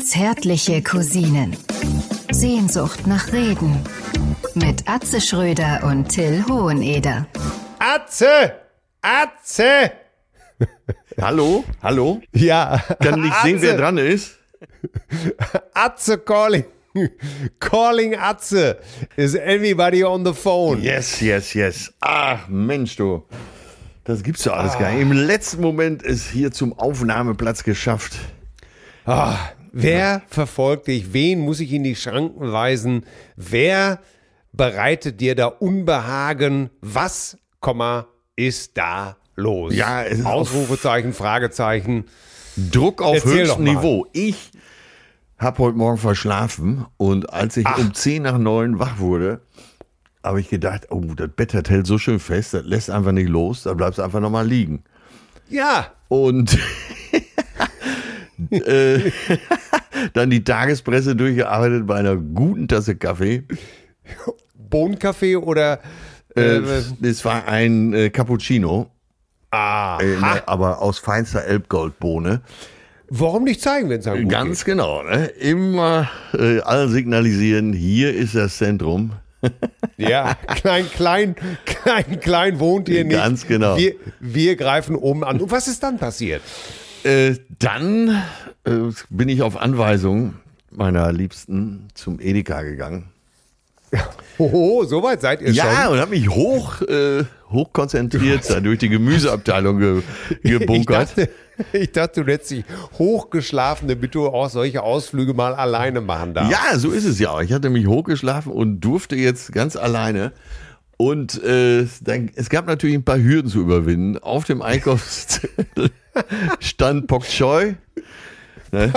Zärtliche Cousinen. Sehnsucht nach Reden. Mit Atze Schröder und Till Hoheneder. Atze! Atze! Hallo? Hallo? Ja. Kann nicht sehen, wer dran ist. Atze calling. Calling Atze. Is everybody on the phone? Yes, yes, yes. Ach, Mensch, du. Das gibt's ja alles gar nicht. Im letzten Moment ist hier zum Aufnahmeplatz geschafft. Ah, wer verfolgt dich? Wen muss ich in die Schranken weisen? Wer bereitet dir da Unbehagen? Was, Komma, ist da los? Ja, es ist auf- Ausrufezeichen, Fragezeichen. Druck auf Erzähl höchstem. Niveau. Ich habe heute Morgen verschlafen und als ich um 10 nach 9 wach wurde, habe ich gedacht, oh, das Bett hält so schön fest, das lässt einfach nicht los, da bleibst du einfach nochmal liegen. Ja, Und äh, dann die Tagespresse durchgearbeitet bei einer guten Tasse Kaffee. Bohnenkaffee oder Äh, äh, es war ein äh, Cappuccino, ah, aber aus feinster Elbgoldbohne. warum nicht zeigen, wenn es einem gut Ganz genau, ne? Immer äh, allen signalisieren, hier ist das Zentrum. geht? Ja, klein, klein, klein, klein wohnt ihr nicht. Ganz genau. Wir, wir greifen oben an. Und was ist dann passiert? Äh, dann äh, bin ich auf Anweisung meiner Liebsten zum Edeka gegangen. Hoho, so weit seid ihr Ja, schon. und habe mich hoch, äh, hoch konzentriert, da durch die Gemüseabteilung ge Ich gebunkert. dachte, ich dachte, du hättest dich hochgeschlafen, damit du auch solche Ausflüge mal alleine machen darfst. Ja, so ist es ja auch. Ich hatte mich hochgeschlafen und durfte jetzt ganz alleine. Und äh, dann, es gab natürlich ein paar Hürden zu überwinden. Auf dem Einkaufszettel stand Pok Choi. Ne?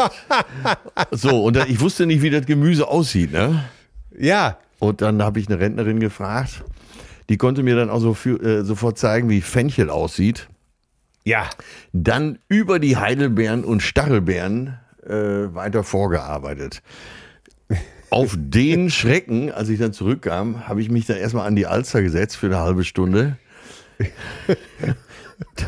So, und ich wusste nicht, wie das Gemüse aussieht. Ne? Ja, Und dann habe ich eine Rentnerin gefragt. Die konnte mir dann auch so für, äh, sofort zeigen, wie Fenchel aussieht. ja. Dann über die Heidelbeeren und Stachelbeeren äh, weiter vorgearbeitet. Auf den Schrecken, als ich dann zurückkam, habe ich mich dann erstmal an die Alster gesetzt für eine halbe Stunde.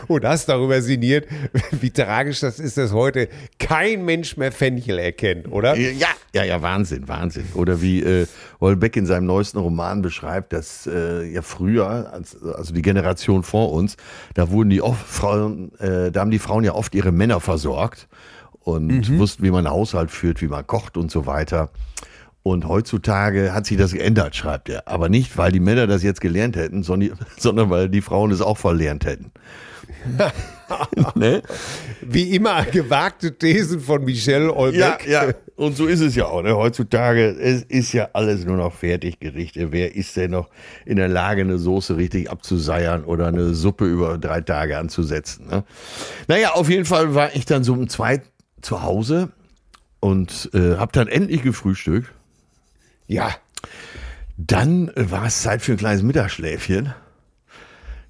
Und hast darüber sinniert, wie tragisch das ist, dass heute kein Mensch mehr Fenchel erkennt, oder? Ja, ja, ja, Wahnsinn, Wahnsinn. Oder wie äh, Holbeck in seinem neuesten Roman beschreibt, dass äh, ja früher, als, also die Generation vor uns, da wurden die oft Frauen, äh, da haben die Frauen ja oft ihre Männer versorgt und wussten, wie man einen Haushalt führt, wie man kocht und so weiter. Und heutzutage hat sich das geändert, schreibt er. Aber nicht, weil die Männer das jetzt gelernt hätten, sondern, sondern weil die Frauen es auch verlernt hätten. ne? Wie immer gewagte Thesen von Michel Ja, Olbeck. ja, und so ist es ja auch. Ne? Heutzutage es ist ja alles nur noch Fertiggerichte. Wer ist denn noch in der Lage, eine Soße richtig abzuseiern oder eine Suppe über drei Tage anzusetzen? Ne? Naja, auf jeden Fall war ich dann so um zwei zu Hause und äh, habe dann endlich gefrühstückt. Ja. Dann war es Zeit für ein kleines Mittagsschläfchen.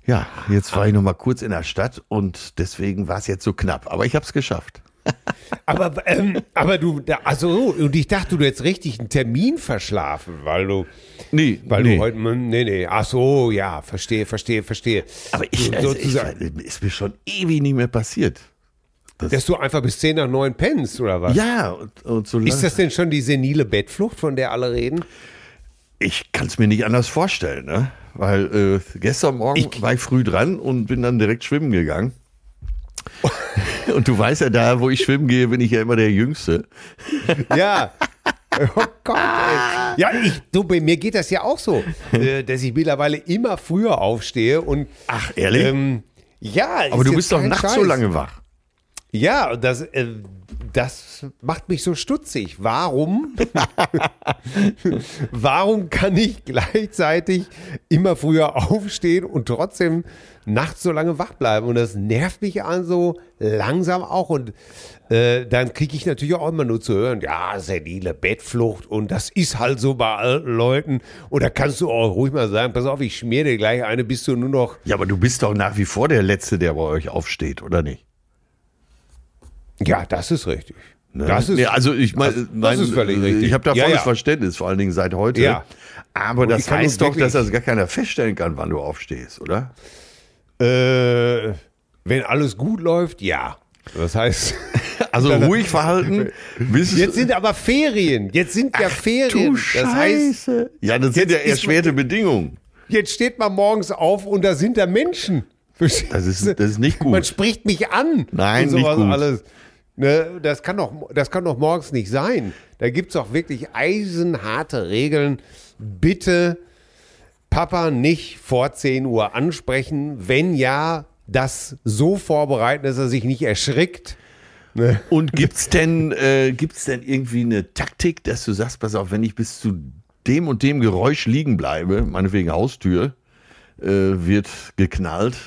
Ja, jetzt war ich noch mal kurz in der Stadt und deswegen war es jetzt so knapp. Aber ich habe es geschafft. Aber, ähm, aber du, also, und ich dachte, du hättest richtig einen Termin verschlafen, weil du, Nee, weil nee. du heute, nee, nee, ach so, ja, verstehe, verstehe, verstehe. Aber ich, So- also ich, ist mir schon ewig nicht mehr passiert. Dass du einfach bis 10 nach 9 pennst, oder was? Ja, und, und so Ist das denn schon die senile Bettflucht, von der alle reden? ich kann es mir nicht anders vorstellen, ne? Weil äh, gestern Morgen Ich- war ich früh dran und bin dann direkt schwimmen gegangen. und du weißt ja, da wo ich schwimmen gehe, bin ich ja immer der Jüngste. Ja. Oh Gott, ey. Ja, ich, du, bei mir geht das ja auch so, äh, dass ich mittlerweile immer früher aufstehe und. Ach, ehrlich? Ähm, ja, Aber du bist doch nachts Scheiß. so lange wach. Ja, das, äh, das macht mich so stutzig. Warum? Warum kann ich gleichzeitig immer früher aufstehen und trotzdem nachts so lange wach bleiben? Und das nervt mich also langsam auch. Und äh, dann kriege ich natürlich auch immer nur zu hören, ja, senile Bettflucht und das ist halt so bei alten Leuten. Und da kannst du auch ruhig mal sagen, pass auf, ich schmier dir gleich eine, bis du nur noch Ja, aber du bist doch nach wie vor der Letzte, der bei euch aufsteht, oder nicht? Ja, das ist richtig. Ne? Das ist, nee, also ich meine, das, das ist völlig richtig. Ich habe da Ja, volles ja. Verständnis, vor allen Dingen seit heute. Ja. Aber Und das heißt doch, dass das gar keiner feststellen kann, wann du aufstehst, oder? Äh, wenn alles gut läuft, ja. Das heißt, Also ruhig verhalten. Jetzt sind aber Ferien. Jetzt sind ja Ferien. Du das heißt, Scheiße. Ja, das sind ja erschwerte Bedingungen. jetzt steht man morgens auf und da sind da Menschen. Das ist, das ist nicht Man gut. spricht mich an. Nein, und sowas nicht gut. Alles. Ne, das, kann doch, das kann doch morgens nicht sein. Da gibt es auch wirklich eisenharte Regeln. Bitte Papa nicht vor 10 Uhr ansprechen. Wenn ja, das so vorbereiten, dass er sich nicht erschrickt. Und gibt's denn, äh, gibt's denn irgendwie eine Taktik, dass du sagst, pass auf, wenn ich bis zu dem und dem Geräusch liegen bleibe, meinetwegen Haustür, äh, wird geknallt,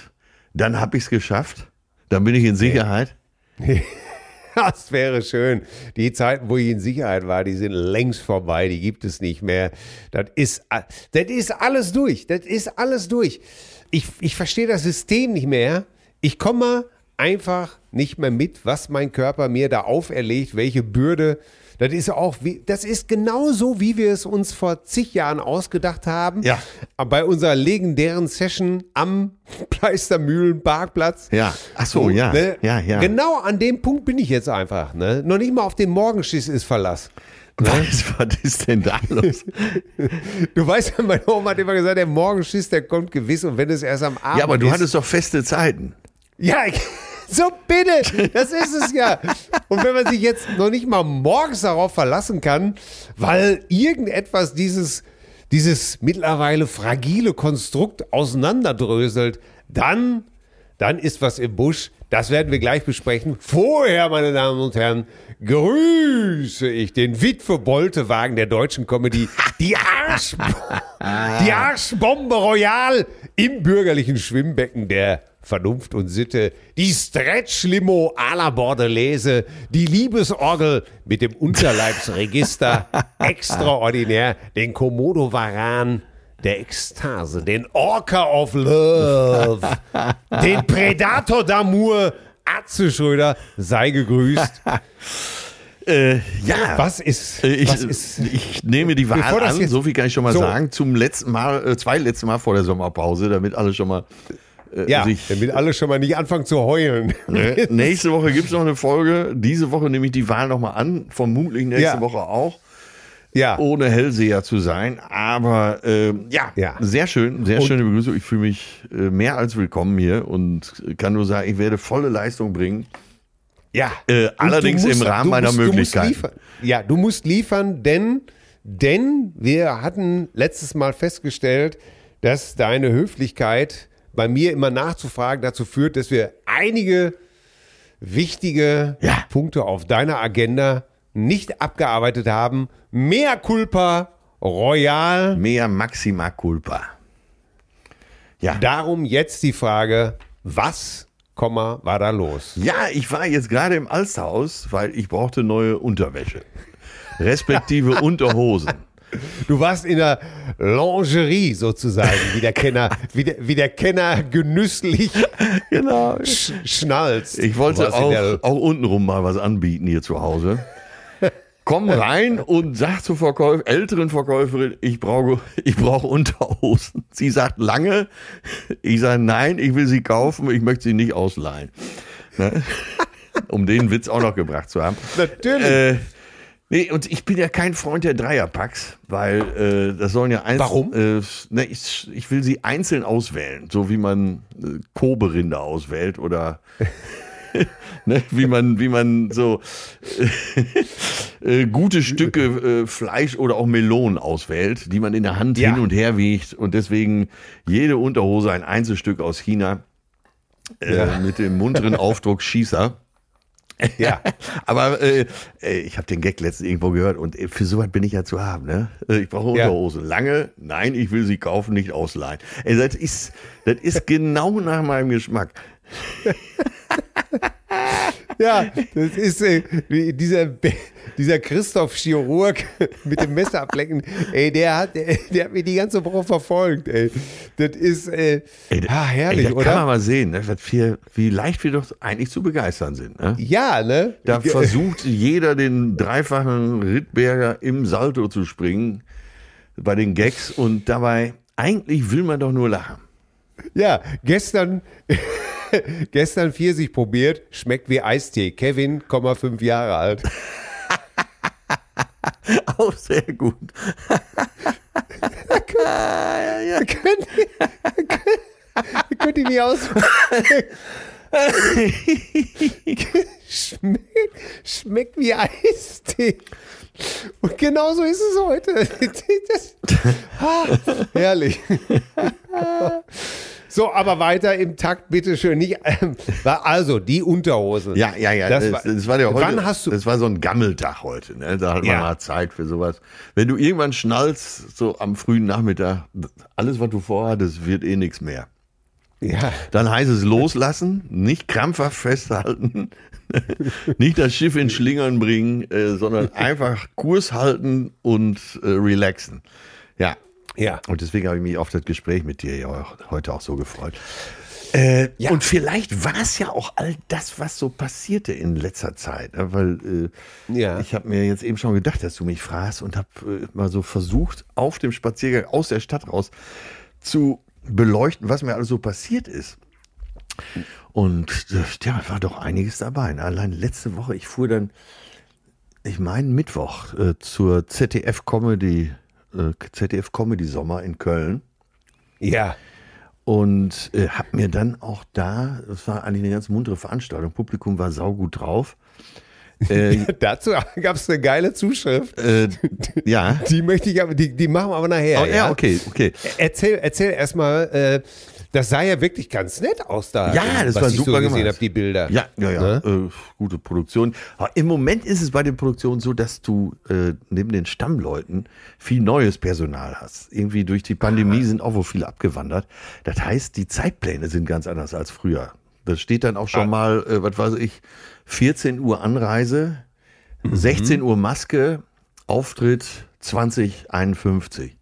dann hab ich's geschafft, dann bin ich in Sicherheit. Das wäre schön. Die Zeiten, wo ich in Sicherheit war, die sind längst vorbei. Die gibt es nicht mehr. Das ist, das ist alles durch. Das ist alles durch. Ich, ich verstehe das System nicht mehr. Ich komme einfach nicht mehr mit, was mein Körper mir da auferlegt, welche Bürde. Das ist auch, wie, das ist genauso, wie wir es uns vor zig Jahren ausgedacht haben. Ja. Bei unserer legendären Session am Pleistermühlen-Parkplatz. Ja. Ach so, ja. Ne? Ja, ja. Genau an dem Punkt bin ich jetzt einfach. Ne? Noch nicht mal auf den Morgenschiss ist Verlass. Was, was ist denn da los? Du weißt ja, meine Oma hat immer gesagt, der Morgenschiss, der kommt gewiss und wenn es erst am Abend ja, aber du ist. hattest doch feste Zeiten. Ja, ich- so bitte, das ist es ja. Und wenn man sich jetzt noch nicht mal morgens darauf verlassen kann, weil irgendetwas dieses, dieses mittlerweile fragile Konstrukt auseinanderdröselt, dann, dann ist was im Busch. Das werden wir gleich besprechen. Vorher, meine Damen und Herren, grüße ich den Witwe-Boltewagen der deutschen Comedy, die Arsch, die Arschbombe Royal im bürgerlichen Schwimmbecken der Vernunft und Sitte, die Stretch-Limo à la Bordelaise, die Liebesorgel mit dem Unterleibsregister, extraordinär, den Komodo-Varan der Ekstase, den Orca of Love, den Predator d'Amour, Atze Schröder, sei gegrüßt. Äh, ja. Was ist, Äh, Ich, was ist, ich nehme die Wahl an, so viel kann ich schon mal So. sagen, zum letzten Mal, äh, zwei letzten Mal vor der Sommerpause, damit alle schon mal äh, ja, sich damit alle schon mal nicht anfangen zu heulen. Ne? Nächste Woche gibt es noch eine Folge. Diese Woche nehme ich die Wahl nochmal an. Vermutlich nächste Ja. Woche auch. Ja, Ohne Hellseher zu sein. Aber ähm, ja, Ja. sehr schön. Sehr schöne Begrüßung. Ich fühle mich äh, mehr als willkommen hier und kann nur sagen, ich werde volle Leistung bringen. Ja. Äh, Und allerdings musst- im Rahmen meiner musst- du musst Möglichkeiten. liefern. Ja, du musst liefern, denn, denn wir hatten letztes Mal festgestellt, dass deine Höflichkeit bei mir immer nachzufragen dazu führt, dass wir einige wichtige Ja. Punkte auf deiner Agenda nicht abgearbeitet haben. Mehr Culpa Royal. Mehr Maxima Culpa. Ja. Darum jetzt die Frage, was, Komma, war da los? Ja, ich war jetzt gerade im Alsterhaus, weil ich brauchte neue Unterwäsche. Respektive Unterhosen. Du warst in der Lingerie sozusagen, wie der Kenner, wie der, wie der Kenner genüsslich Genau. sch schnalzt. Ich wollte auch, auch untenrum mal was anbieten hier zu Hause. Komm rein und sag zur Verkäuf älteren Verkäuferin, ich brauche, ich brauche Unterhosen. Sie sagt lange. Ich sage nein, ich will sie kaufen, ich möchte sie nicht ausleihen. Ne? Um den Witz auch noch gebracht zu haben. Natürlich. Äh, nee, und ich bin ja kein Freund der Dreierpacks, weil äh, das sollen ja einzeln. Warum? Äh, ne, ich, ich will sie einzeln auswählen, so wie man äh, Kobe-Rinder auswählt oder ne, wie man, wie man so äh, gute Stücke äh, Fleisch oder auch Melonen auswählt, die man in der Hand Ja. hin und her wiegt und deswegen jede Unterhose ein Einzelstück aus China äh, Ja. mit dem munteren Aufdruck Schießer. ja. Aber äh, ich habe den Gag letztens irgendwo gehört und äh, für sowas bin ich ja zu haben. Ne? Äh, Ich brauche Ja. Unterhosen. Lange, nein, ich will sie kaufen, nicht ausleihen. Ey, das, ist, das ist genau nach meinem Geschmack. Ja, das ist äh, dieser, dieser Christoph Chirurg mit dem Messer ablecken. Ey, der hat, der, der hat mich die ganze Woche verfolgt. Ey. Das ist äh, Ey, ah, herrlich, ey, da kann man oder? mal sehen, ne? wir, wie leicht wir doch eigentlich zu begeistern sind. Ne? Ja, ne? Da versucht jeder den dreifachen Rittberger im Salto zu springen bei den Gags und dabei, eigentlich will man doch nur lachen. Ja, gestern, gestern Pfirsich probiert, schmeckt wie Eistee. Kevin, 5 Jahre alt. Auch sehr gut. ja, ja. Könnt, könnt, könnt ihr nicht aus. schmeckt, schmeckt wie Eistee. Und genauso ist es heute. Das, ah, herrlich. So, aber weiter im Takt, bitteschön. Nicht, ähm, also, die Unterhosen. Ja, ja, ja. Das Das, war- das war ja heute, Wann hast du- das war so ein Gammeltag heute. Ne? Da hat man Ja. mal Zeit für sowas. Wenn du irgendwann schnallst, so am frühen Nachmittag, alles, was du vorhattest, wird eh nichts mehr. Ja, Dann heißt es loslassen, nicht krampfhaft festhalten, nicht das Schiff in Schlingern bringen, äh, sondern einfach Kurs halten und äh, relaxen. Ja. Ja. Und deswegen habe ich mich auf das Gespräch mit dir ja auch, heute auch so gefreut. Äh, Ja. Und vielleicht war es ja auch all das, was so passierte in letzter Zeit. Ne? Weil äh, Ja. ich habe mir jetzt eben schon gedacht, dass du mich fragst und habe äh, mal so versucht, auf dem Spaziergang aus der Stadt raus zu beleuchten, was mir alles so passiert ist. Und äh, ja, war doch einiges dabei. Ne? Allein letzte Woche, ich fuhr dann, ich meine Mittwoch, äh, zur ZDF Comedy, äh, ZDF Comedy Sommer in Köln Ja. und äh, habe mir dann auch da, das war eigentlich eine ganz muntere Veranstaltung, Publikum war saugut drauf. Äh, Dazu gab es eine geile Zuschrift. äh, ja. Die möchte ich aber, die, die machen wir aber nachher. Oh, ja, okay, okay. Erzähl, erzähl erstmal, äh, das sah ja wirklich ganz nett aus da. Ja, das was war ich super so gesehen habe, die Bilder. Ja, ja, ja. Ne? Äh, gute Produktion. Aber Im Moment ist es bei den Produktionen so, dass du äh, neben den Stammleuten viel neues Personal hast. Irgendwie durch die Pandemie sind auch wohl viele abgewandert. Das heißt, die Zeitpläne sind ganz anders als früher. Das steht dann auch schon Ah. mal, äh, was weiß ich, 14 Uhr Anreise, Mhm. 16 Uhr Maske, Auftritt 2051.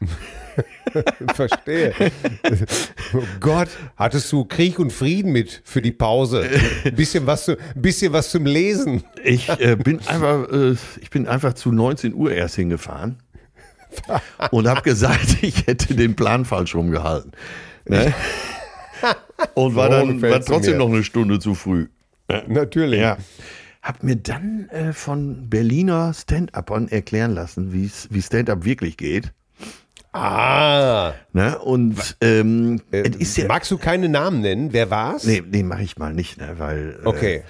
Verstehe. oh Gott, hattest du Krieg und Frieden mit für die Pause? Ein bisschen was, zu, ein bisschen was zum Lesen. Ich äh, bin einfach, äh, ich bin einfach zu 19 Uhr erst hingefahren und habe gesagt, ich hätte den Plan falsch rumgehalten. Ne? Und war dann war trotzdem noch eine Stunde zu früh. Natürlich. Ja. Hab mir dann äh, von Berliner Stand-Upern erklären lassen, wie Stand-Up wirklich geht. Ah. Ne? Und ähm, Äh, ja. magst du keine Namen nennen? Wer war's? Nee, nee mache ich mal nicht, ne? weil. Äh, Okay.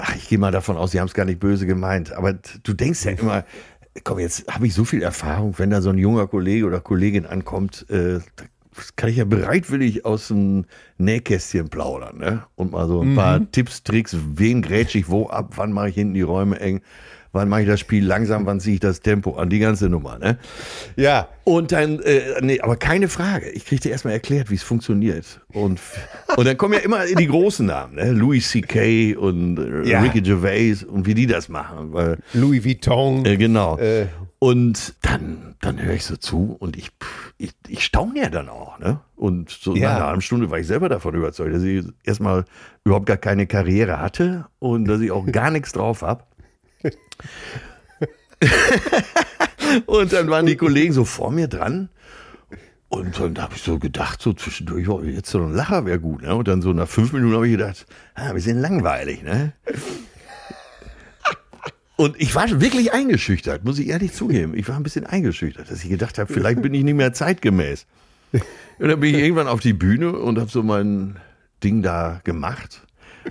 Ach, ich gehe mal davon aus, sie haben es gar nicht böse gemeint. Aber du denkst ja immer, komm, jetzt habe ich so viel Erfahrung, wenn da so ein junger Kollege oder Kollegin ankommt, äh, kann ich ja bereitwillig aus dem Nähkästchen plaudern, ne? Und mal so ein paar Tipps, Tricks, wen grätsch ich wo ab, wann mache ich hinten die Räume eng, wann mache ich das Spiel langsam, wann ziehe ich das Tempo an, die ganze Nummer, ne? Ja. Und dann, äh, nee, aber keine Frage. Ich krieg dir erstmal erklärt, wie es funktioniert. Und, und dann kommen ja immer die großen Namen, ne? Louis C.K. und äh, Ja. Ricky Gervais und wie die das machen. Weil, Louis Vuitton. äh, genau. Äh. Und dann, dann höre ich so zu und ich, ich, ich staune ja dann auch, ne? Und so Ja. nach einer halben Stunde war ich selber davon überzeugt, dass ich erstmal überhaupt gar keine Karriere hatte und dass ich auch gar nichts drauf habe. Und dann waren die Kollegen so vor mir dran. Und dann habe ich so gedacht, so zwischendurch, oh, jetzt so ein Lacher wäre gut. Ne? Und dann so nach fünf Minuten habe ich gedacht, ah, wir sind langweilig. Ne? Und ich war wirklich eingeschüchtert, muss ich ehrlich zugeben. Ich war ein bisschen eingeschüchtert, dass ich gedacht habe, vielleicht bin ich nicht mehr zeitgemäß. Und dann bin ich irgendwann auf die Bühne und habe so mein Ding da gemacht.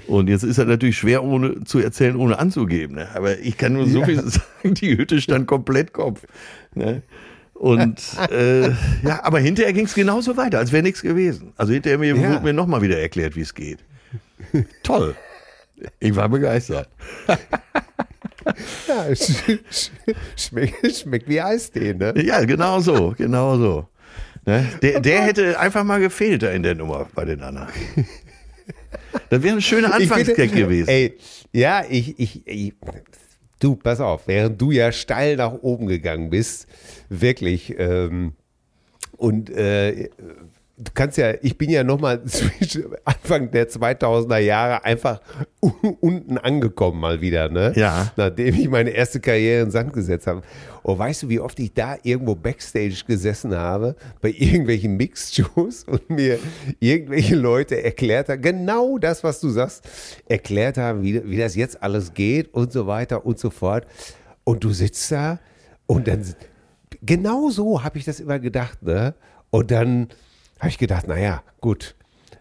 Und jetzt ist er natürlich schwer ohne zu erzählen, ohne anzugeben. Ne? Aber ich kann nur so viel sagen, die Hütte stand komplett Kopf. Ne? Und äh, ja, aber hinterher ging es genauso weiter, als wäre nichts gewesen. Also hinterher mir, Ja. wurde mir nochmal wieder erklärt, wie es geht. Toll. Ich war begeistert. Ja, sch sch schmeckt, schmeckt wie Eistee, ne? Ja, genau so, genau so. Ne? Der, der hätte einfach mal gefehlt da in der Nummer bei den anderen. Das wäre ein schöner Anfangsgag gewesen. Ey, ja, ich, ich, ich, du, pass auf, während du ja steil nach oben gegangen bist, wirklich, ähm, und äh, du kannst ja, ich bin ja nochmal Anfang der 2000er Jahre einfach unten angekommen mal wieder, ne? Ja. Nachdem ich meine erste Karriere in Sand gesetzt habe. Oh, weißt du, wie oft ich da irgendwo Backstage gesessen habe, bei irgendwelchen Mixed-Shows und mir irgendwelche Leute erklärt haben, genau das, was du sagst, erklärt haben, wie, wie das jetzt alles geht und so weiter und so fort. Und du sitzt da und dann, genau so habe ich das immer gedacht, ne? Und dann habe ich gedacht, naja, gut,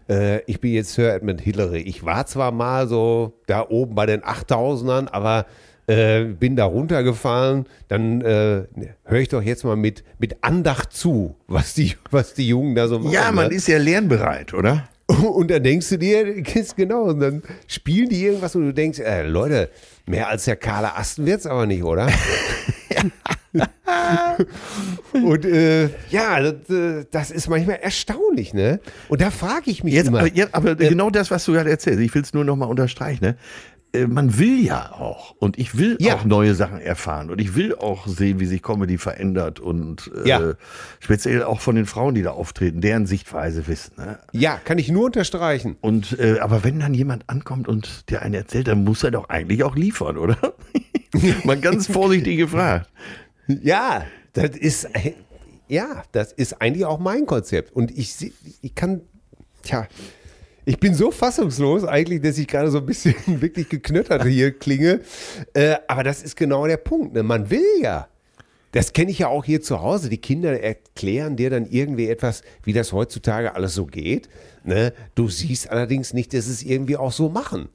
äh, ich bin jetzt Sir Edmund Hillary. Ich war zwar mal so da oben bei den 8000ern, aber äh, bin da runtergefallen. Dann äh, höre ich doch jetzt mal mit, mit Andacht zu, was die, was die Jungen da so machen. Ja, man ne? ist ja lernbereit, oder? Und dann denkst du dir, genau, und dann spielen die irgendwas und du denkst, äh, Leute, mehr als der kahle Asten wird es aber nicht, oder? und äh, ja, das, äh, das, ist manchmal erstaunlich, ne? Und da frage ich mich Jetzt, immer. aber, ja, aber genau das, was du gerade erzählst, ich will es nur noch mal unterstreichen, ne? Äh, Man will ja auch und ich will Ja. auch neue Sachen erfahren und ich will auch sehen, wie sich Comedy verändert und äh, Ja. speziell auch von den Frauen, die da auftreten, deren Sichtweise wissen. Ne? ja, kann ich nur unterstreichen. Und äh, aber wenn dann jemand ankommt und der einen erzählt, dann muss er doch eigentlich auch liefern, oder? Mal ganz vorsichtig gefragt. Ja, das ist, ja, das ist eigentlich auch mein Konzept. Und ich, ich kann, tja, ich bin so fassungslos eigentlich, dass ich gerade so ein bisschen wirklich geknöttert hier klinge. Äh, aber das ist genau der Punkt. Ne? Man will ja. Das kenne ich ja auch hier zu Hause. Die Kinder erklären dir dann irgendwie etwas, wie das heutzutage alles so geht. Ne? Du siehst allerdings nicht, dass es irgendwie auch so machen.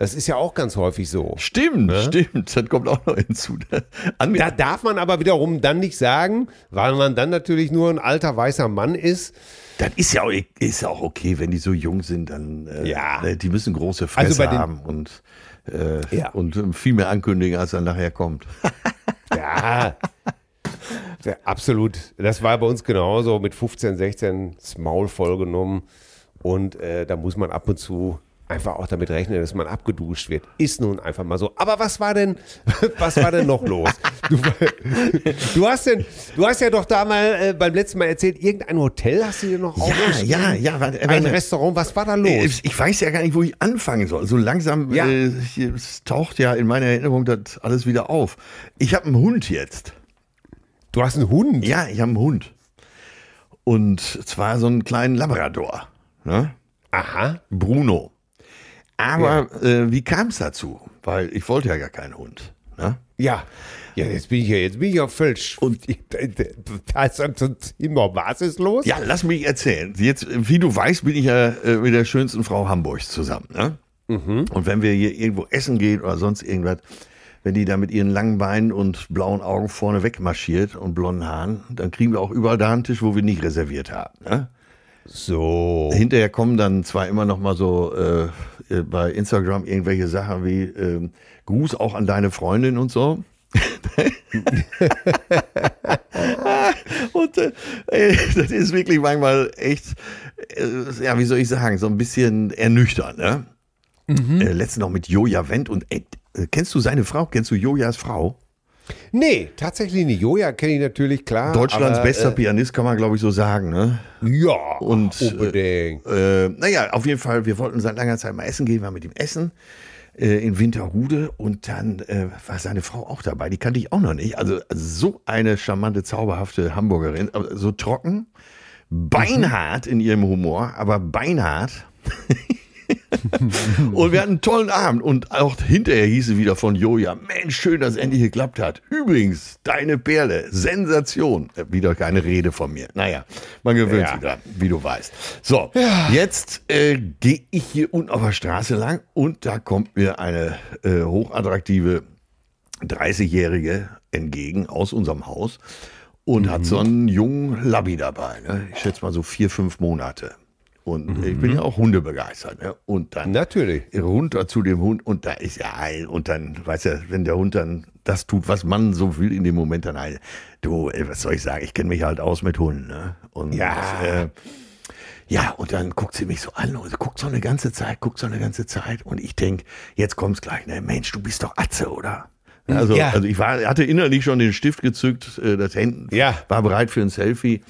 Das ist ja auch ganz häufig so. Stimmt, stimmt. Das kommt auch noch hinzu. An Da darf man aber wiederum dann nicht sagen, weil man dann natürlich nur ein alter weißer Mann ist. Das ist ja auch, ist ja auch okay, wenn die so jung sind, dann äh, Ja. ne, die müssen große Fresse Also bei den- haben und, äh, Ja. und ähm, viel mehr ankündigen, als dann nachher kommt. Ja, ja, absolut. Das war bei uns genauso mit 15, 16 das Maul vollgenommen. Und äh, da muss man ab und zu einfach auch damit rechnen, dass man abgeduscht wird. Ist nun einfach mal so. Aber was war denn, was war denn noch los? Du, du hast denn, du hast ja doch da mal äh, beim letzten Mal erzählt, irgendein Hotel hast du dir noch aufgeschrieben? ja, ja, warte, Ein warte. Restaurant, was war da Äh, los? Ich weiß ja gar nicht, wo ich anfangen soll. So langsam Ja. äh, es taucht ja in meiner Erinnerung das alles wieder auf. Ich habe einen Hund jetzt. Du hast einen Hund? Ja, ich habe einen Hund. Und zwar so einen kleinen Labrador. Ne? Aha. Bruno. Aber äh, wie kam es dazu? Weil ich wollte ja gar keinen Hund. Ne? Ja. Ja, jetzt bin ich ja, jetzt bin ich ja völlig. Und da ist dann immer, was ist los? Ja, lass mich erzählen. Jetzt, wie du weißt, bin ich ja äh, mit der schönsten Frau Hamburgs zusammen. Ne? Und wenn wir hier irgendwo essen gehen oder sonst irgendwas, wenn die da mit ihren langen Beinen und blauen Augen vorne wegmarschiert und blonden Haaren, dann kriegen wir auch überall da einen Tisch, wo wir nicht reserviert haben. Ne? So. Hinterher kommen dann zwar immer noch mal so äh, äh, bei Instagram irgendwelche Sachen wie ähm, Gruß auch an deine Freundin und so. und äh, das ist wirklich manchmal echt, äh, ja, wie soll ich sagen, so ein bisschen ernüchternd. Ne? Äh, letztens noch mit Joja Wendt und äh, kennst du seine Frau? Kennst du Jojas Frau? Nee, tatsächlich nicht. Joja kenne ich natürlich, klar. Deutschlands aber, bester Pianist, kann man glaube ich so sagen. Ne? Äh, ja, Und, unbedingt. Äh, naja, auf jeden Fall, wir wollten seit langer Zeit mal essen gehen, waren mit ihm essen äh, in Winterhude und dann äh, war seine Frau auch dabei, die kannte ich auch noch nicht. Also so eine charmante, zauberhafte Hamburgerin, aber so trocken, beinhart in ihrem Humor, aber beinhart. und wir hatten einen tollen Abend und auch hinterher hieß es wieder von Joja, Mensch, schön, dass es endlich geklappt hat. Übrigens, deine Perle, Sensation. Äh, Wieder keine Rede von mir. Naja, man gewöhnt Ja. sich dran, wie du weißt. So, jetzt äh, gehe ich hier unten auf der Straße lang und da kommt mir eine äh, hochattraktive 30-Jährige entgegen aus unserem Haus und hat so einen jungen Labby dabei. Ne? Ich schätze mal so vier, fünf Monate. Und ich bin ja auch hundebegeistert. Ne? Und dann Natürlich. runter zu dem Hund und da ist ja ein und dann, weißt du, wenn der Hund dann das tut, was man so will in dem Moment, dann halt, du, ey, was soll ich sagen, ich kenne mich halt aus mit Hunden. Ne? Und Ja. äh, ja, und dann guckt sie mich so an und guckt so eine ganze Zeit, guckt so eine ganze Zeit und ich denk, jetzt kommt's gleich, ne? Mensch, du bist doch Atze, oder? Also, Ja. also ich war, hatte innerlich schon den Stift gezückt, äh, das Händen Ja. war bereit für ein Selfie.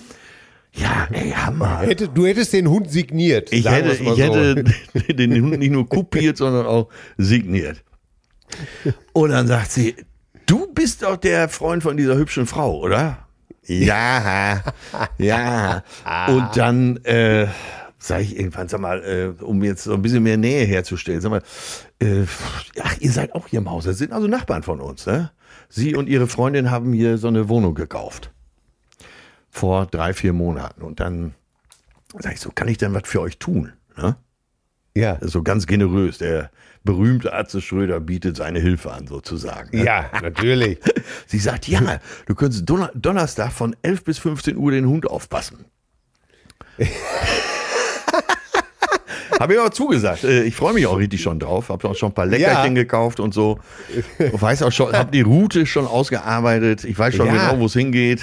Ja, ey, Hammer. Hätte, du hättest den Hund signiert. Ich hätte, ich so. hätte den Hund nicht nur kopiert, sondern auch signiert. Und dann sagt sie, du bist doch der Freund von dieser hübschen Frau, oder? Ja, ja. Und dann äh, sage ich irgendwann, sag mal, äh, um jetzt so ein bisschen mehr Nähe herzustellen, sag mal, äh, ach, ihr seid auch hier im Haus, das sind also Nachbarn von uns, ne? Sie und ihre Freundin haben hier so eine Wohnung gekauft. Vor drei, vier Monaten. Und dann sage ich so, kann ich denn was für euch tun? Ne? Ja. So ganz generös. Der berühmte Atze Schröder bietet seine Hilfe an, sozusagen. ne? ja, natürlich. Sie sagt, ja, du könntest Donner Donnerstag von 11 bis 15 Uhr den Hund aufpassen. Habe ich auch zugesagt. Äh, Ich freue mich auch richtig schon drauf. Habe auch schon ein paar Leckerchen Ja. gekauft und so. Ich weiß auch schon, habe die Route schon ausgearbeitet. Ich weiß schon Ja. genau, wo es hingeht.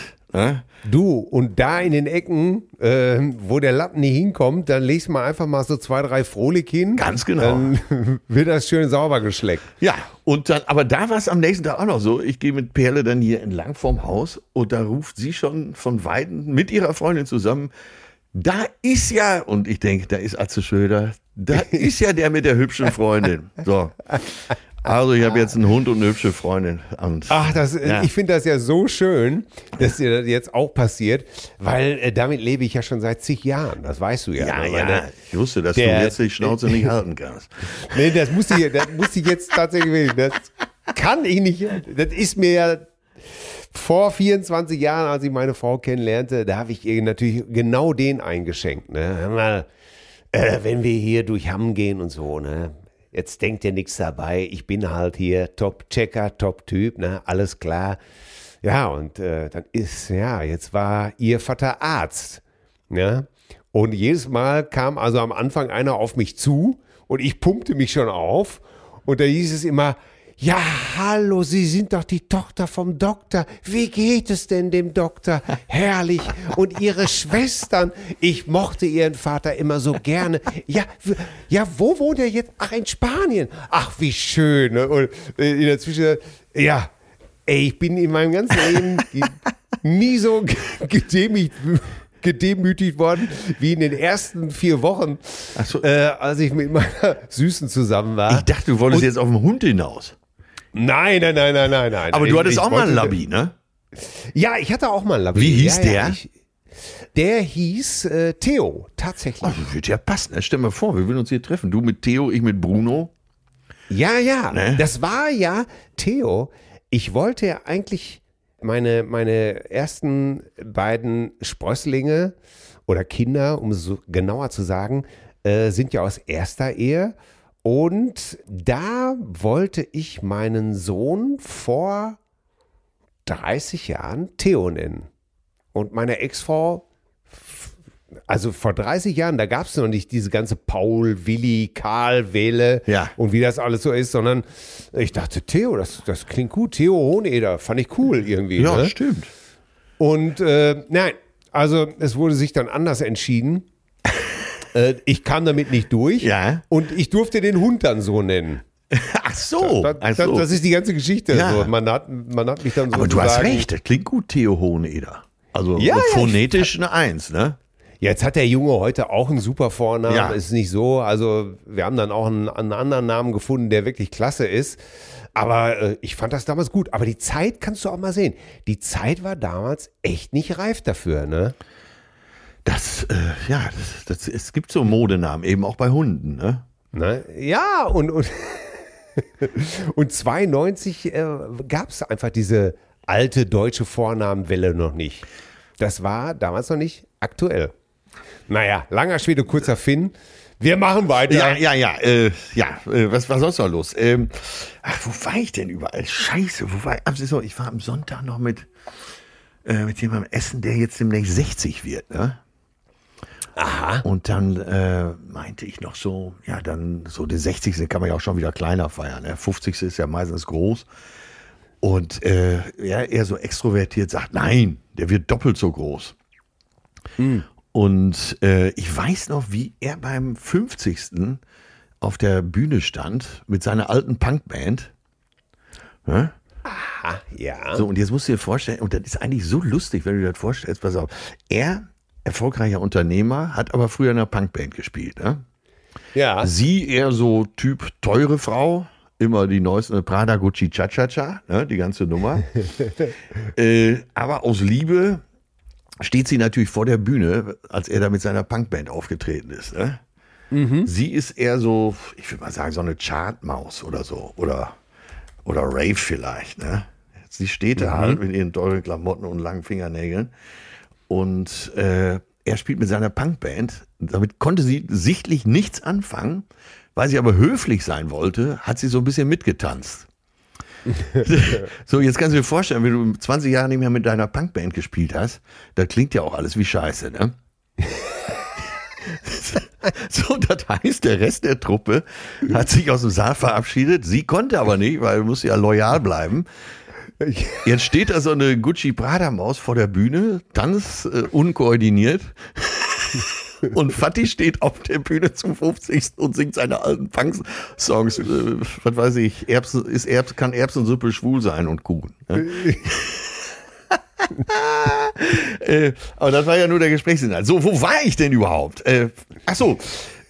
Du, und da in den Ecken, äh, wo der Lappen nicht hinkommt, dann legst du mal einfach mal so zwei, drei Frohlich hin. Ganz genau. Dann wird das schön sauber geschleckt. Ja, und dann, aber da war es am nächsten Tag auch noch so. Ich gehe mit Perle dann hier entlang vorm Haus und da ruft sie schon von Weitem mit ihrer Freundin zusammen. Da ist ja, und ich denke, da ist Atze Schröder, da ist ja der mit der hübschen Freundin. So. Also ich habe jetzt einen Hund und eine hübsche Freundin. Und Ach, das, Ja. ich finde das ja so schön, dass dir das jetzt auch passiert, weil äh, damit lebe ich ja schon seit zig Jahren. Das weißt du ja. ja, ne? ja, Meine- ich wusste, dass der- du jetzt die Schnauze nicht halten kannst. Nee, das muss ich, das muss ich jetzt tatsächlich, das kann ich nicht. Das ist mir ja vor 24 Jahren, als ich meine Frau kennenlernte, da habe ich ihr natürlich genau den eingeschenkt. Ne? Hör mal, äh, wenn wir hier durch Hamm gehen und so, ne? Jetzt denkt ihr nichts dabei. Ich bin halt hier Top-Checker, Top-Typ, ne? Alles klar. Ja, und äh, dann ist, ja, jetzt war ihr Vater Arzt. Ne? Und jedes Mal kam also am Anfang einer auf mich zu und ich pumpte mich schon auf. Und da hieß es immer, ja, hallo, Sie sind doch die Tochter vom Doktor. Wie geht es denn dem Doktor? Herrlich. Und Ihre Schwestern. Ich mochte Ihren Vater immer so gerne. Ja, ja, wo wohnt er jetzt? Ach, in Spanien. Ach, wie schön. ne? Und äh, in der Zwischenzeit, ja, ey, ich bin in meinem ganzen Leben nie so gedemütigt, gedemütigt worden wie in den ersten vier Wochen, so. äh, als ich mit meiner Süßen zusammen war. Ich dachte, du wolltest jetzt auf den Hund hinaus. Nein, nein, nein, nein, nein, nein. Aber du hattest ich auch mal einen Labby, ne? Ja, ich hatte auch mal einen Labby. Wie hieß ja, der? Ja, ich, der hieß äh, Theo, tatsächlich. Oh, das wird ja passen. Stell dir mal vor, wir würden uns hier treffen. Du mit Theo, ich mit Bruno. Ja, ja. Ne? Das war ja Theo. Ich wollte ja eigentlich meine, meine ersten beiden Sprösslinge oder Kinder, um es so genauer zu sagen, äh, sind ja aus erster Ehe. Und da wollte ich meinen Sohn vor 30 Jahren Theo nennen. Und meine Ex-Frau also vor 30 Jahren, da gab es noch nicht diese ganze Paul, Willi, Karl, Wähle Ja. und wie das alles so ist, sondern ich dachte, Theo, das, das klingt gut. Theo Hoheneder, fand ich cool irgendwie. Ja, ne? stimmt. Und äh, nein, also es wurde sich dann anders entschieden. Äh, ich kam damit nicht durch Ja. und ich durfte den Hund dann so nennen. Ach so. Das, das, so. das ist die ganze Geschichte. Ja. So. Man, hat, man hat mich dann so Aber du hast recht, das klingt gut, Theo Hoheneder. Also Ja, ja, phonetisch eine Eins, ne? Jetzt hat der Junge heute auch einen super Vornamen, Ja. ist nicht so. Also wir haben dann auch einen, einen anderen Namen gefunden, der wirklich klasse ist. Aber äh, ich fand das damals gut. Aber die Zeit kannst du auch mal sehen. Die Zeit war damals echt nicht reif dafür, ne? Das, äh, ja, das, das, es gibt so Modenamen, eben auch bei Hunden, ne? ne? Ja, und, und, und 92 äh, gab es einfach diese alte deutsche Vornamenwelle noch nicht. Das war damals noch nicht aktuell. Naja, langer Schwede, kurzer Finn. Wir machen weiter. Ja, ja, ja, äh, ja, äh, was war sonst noch los? Ähm, ach, wo war ich denn überall? Scheiße, wo war ich? Ich war am Sonntag noch mit, äh, mit jemandem essen, der jetzt demnächst 60 wird, ne? Aha. Und dann äh, meinte ich noch so, ja, dann so die 60. kann man ja auch schon wieder kleiner feiern. Ne? 50. ist ja meistens groß. Und äh, ja, er so extrovertiert sagt, nein, der wird doppelt so groß. Und äh, ich weiß noch, wie er beim 50. auf der Bühne stand mit seiner alten Punkband. Ne? Ja. So, und jetzt musst du dir vorstellen, und das ist eigentlich so lustig, wenn du dir das vorstellst, pass auf, er erfolgreicher Unternehmer, hat aber früher in einer Punkband gespielt. Ne? Ja. Sie eher so Typ teure Frau, immer die neuesten Prada, Gucci, Cha-Cha-Cha, ne, die ganze Nummer. äh, aber aus Liebe steht sie natürlich vor der Bühne, als er da mit seiner Punkband aufgetreten ist. Ne? Sie ist eher so, ich würde mal sagen, so eine Chartmaus oder so. Oder, oder Rave vielleicht. Ne? Sie steht da halt mit ihren teuren Klamotten und langen Fingernägeln. Und äh, er spielt mit seiner Punkband. Damit konnte sie sichtlich nichts anfangen. Weil sie aber höflich sein wollte, hat sie so ein bisschen mitgetanzt. so, jetzt kannst du dir vorstellen, wenn du 20 Jahre nicht mehr mit deiner Punkband gespielt hast, da klingt ja auch alles wie Scheiße, ne? so, das heißt, der Rest der Truppe hat sich aus dem Saal verabschiedet. Sie konnte aber nicht, weil musste ja loyal bleiben. Jetzt steht da so eine Gucci Prada Maus vor der Bühne, tanzt äh, unkoordiniert. Und Fatih steht auf der Bühne zum 50. und singt seine alten Punk-Songs. Äh, was weiß ich, Erbsen, ist Erbs, kann Erbsensuppe schwul sein und Kuchen. Ne? äh, aber das war ja nur der Gesprächsinhalt. So, wo war ich denn überhaupt? Äh, ach so,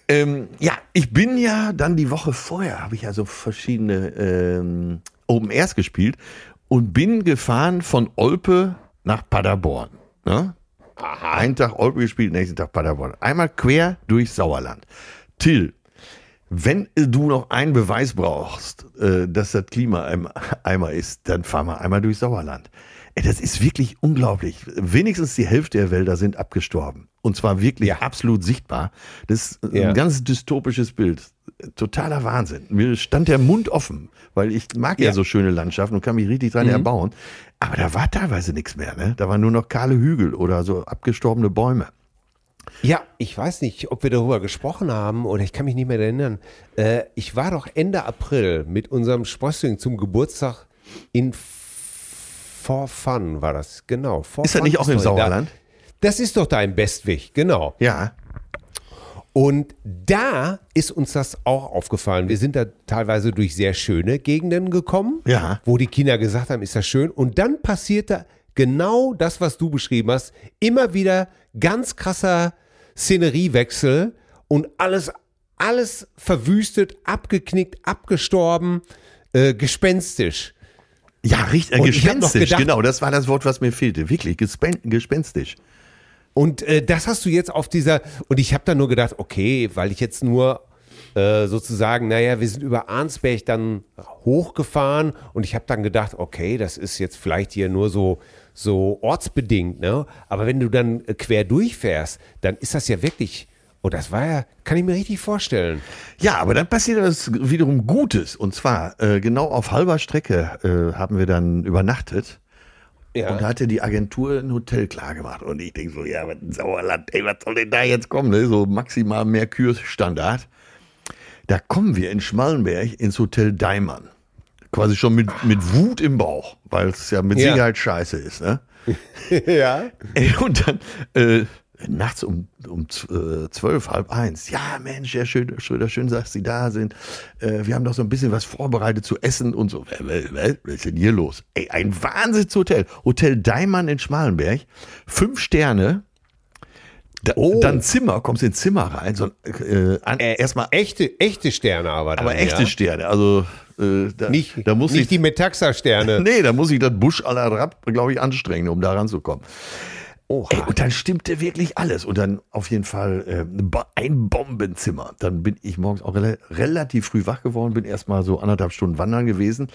ähm, ja, ich bin ja dann die Woche vorher, habe ich ja so verschiedene ähm, Open Airs gespielt und bin gefahren von Olpe nach Paderborn. Ne? Einen Tag Olpe gespielt, nächsten Tag Paderborn. Einmal quer durch Sauerland. Till, wenn du noch einen Beweis brauchst, äh, dass das Klima ein Eimer ist, dann fahr mal einmal durch Sauerland. Das ist wirklich unglaublich. Wenigstens die Hälfte der Wälder sind abgestorben. Und zwar wirklich Ja. absolut sichtbar. Das ist Ja. ein ganz dystopisches Bild. Totaler Wahnsinn. Mir stand der Mund offen, weil ich mag ja, Ja. so schöne Landschaften und kann mich richtig dran erbauen. Aber da war teilweise nichts mehr. Ne? Da waren nur noch kahle Hügel oder so abgestorbene Bäume. Ja, ich weiß nicht, ob wir darüber gesprochen haben oder ich kann mich nicht mehr erinnern. Äh, ich war doch Ende April mit unserem Sprössling zum Geburtstag in For Fun, war das, genau. For Ist das Fun nicht auch im doch da. Das ist doch da im Bestweg, genau. Ja. Und da ist uns das auch aufgefallen. Wir sind da teilweise durch sehr schöne Gegenden gekommen, Ja. wo die Kinder gesagt haben, ist das schön. Und dann passierte genau das, was du beschrieben hast. Immer wieder ganz krasser Szeneriewechsel und alles, alles verwüstet, abgeknickt, abgestorben, äh, gespenstisch. Ja, richtig. Noch gespenstisch, gedacht- genau. Das war das Wort, was mir fehlte. Wirklich, gespen gespenstisch. Und äh, das hast du jetzt auf dieser, und ich habe dann nur gedacht, okay, weil ich jetzt nur äh, sozusagen, naja, wir sind über Arnsberg dann hochgefahren und ich habe dann gedacht, okay, das ist jetzt vielleicht hier nur so, so ortsbedingt, ne? Aber wenn du dann äh, quer durchfährst, dann ist das ja wirklich, oh, das war ja, kann ich mir richtig vorstellen. Ja, aber dann passiert das wiederum Gutes. Und zwar, äh, genau auf halber Strecke äh, haben wir dann übernachtet. Ja. Und da hatte die Agentur ein Hotel klar gemacht. Und ich denke so, ja, was ein Sauerland, ey, was soll denn da jetzt kommen? Ne? So maximal Merkur-Standard. Da kommen wir in Schmallenberg ins Hotel Daimann. Quasi schon mit, mit Wut im Bauch, weil es ja mit Ja. Sicherheit scheiße ist. Ne? ja. Ey, und dann äh, nachts um, um äh, zwölf, halb eins. Ja, Mensch, Herr Schröder, Schröder, schön, dass Sie da sind. Äh, wir haben doch so ein bisschen was vorbereitet zu essen und so. Was ist denn hier los? Ey, ein Wahnsinnshotel. Hotel Daimann in Schmalenberg. Fünf Sterne. Da, Oh. Dann Zimmer, kommst ins Zimmer rein. So, äh, an, Äh, erstmal, Echte, echte Sterne aber dann, aber echte ja? Sterne. Also äh, da, Nicht, da muss nicht ich, die Metaxa-Sterne. Nee, da muss ich das Busch la Rapp, glaube ich, anstrengen, um da ranzukommen. Ey, und dann stimmte wirklich alles. Und dann auf jeden Fall äh, ein Bombenzimmer. Dann bin ich morgens auch rela relativ früh wach geworden, bin erstmal so anderthalb Stunden wandern gewesen.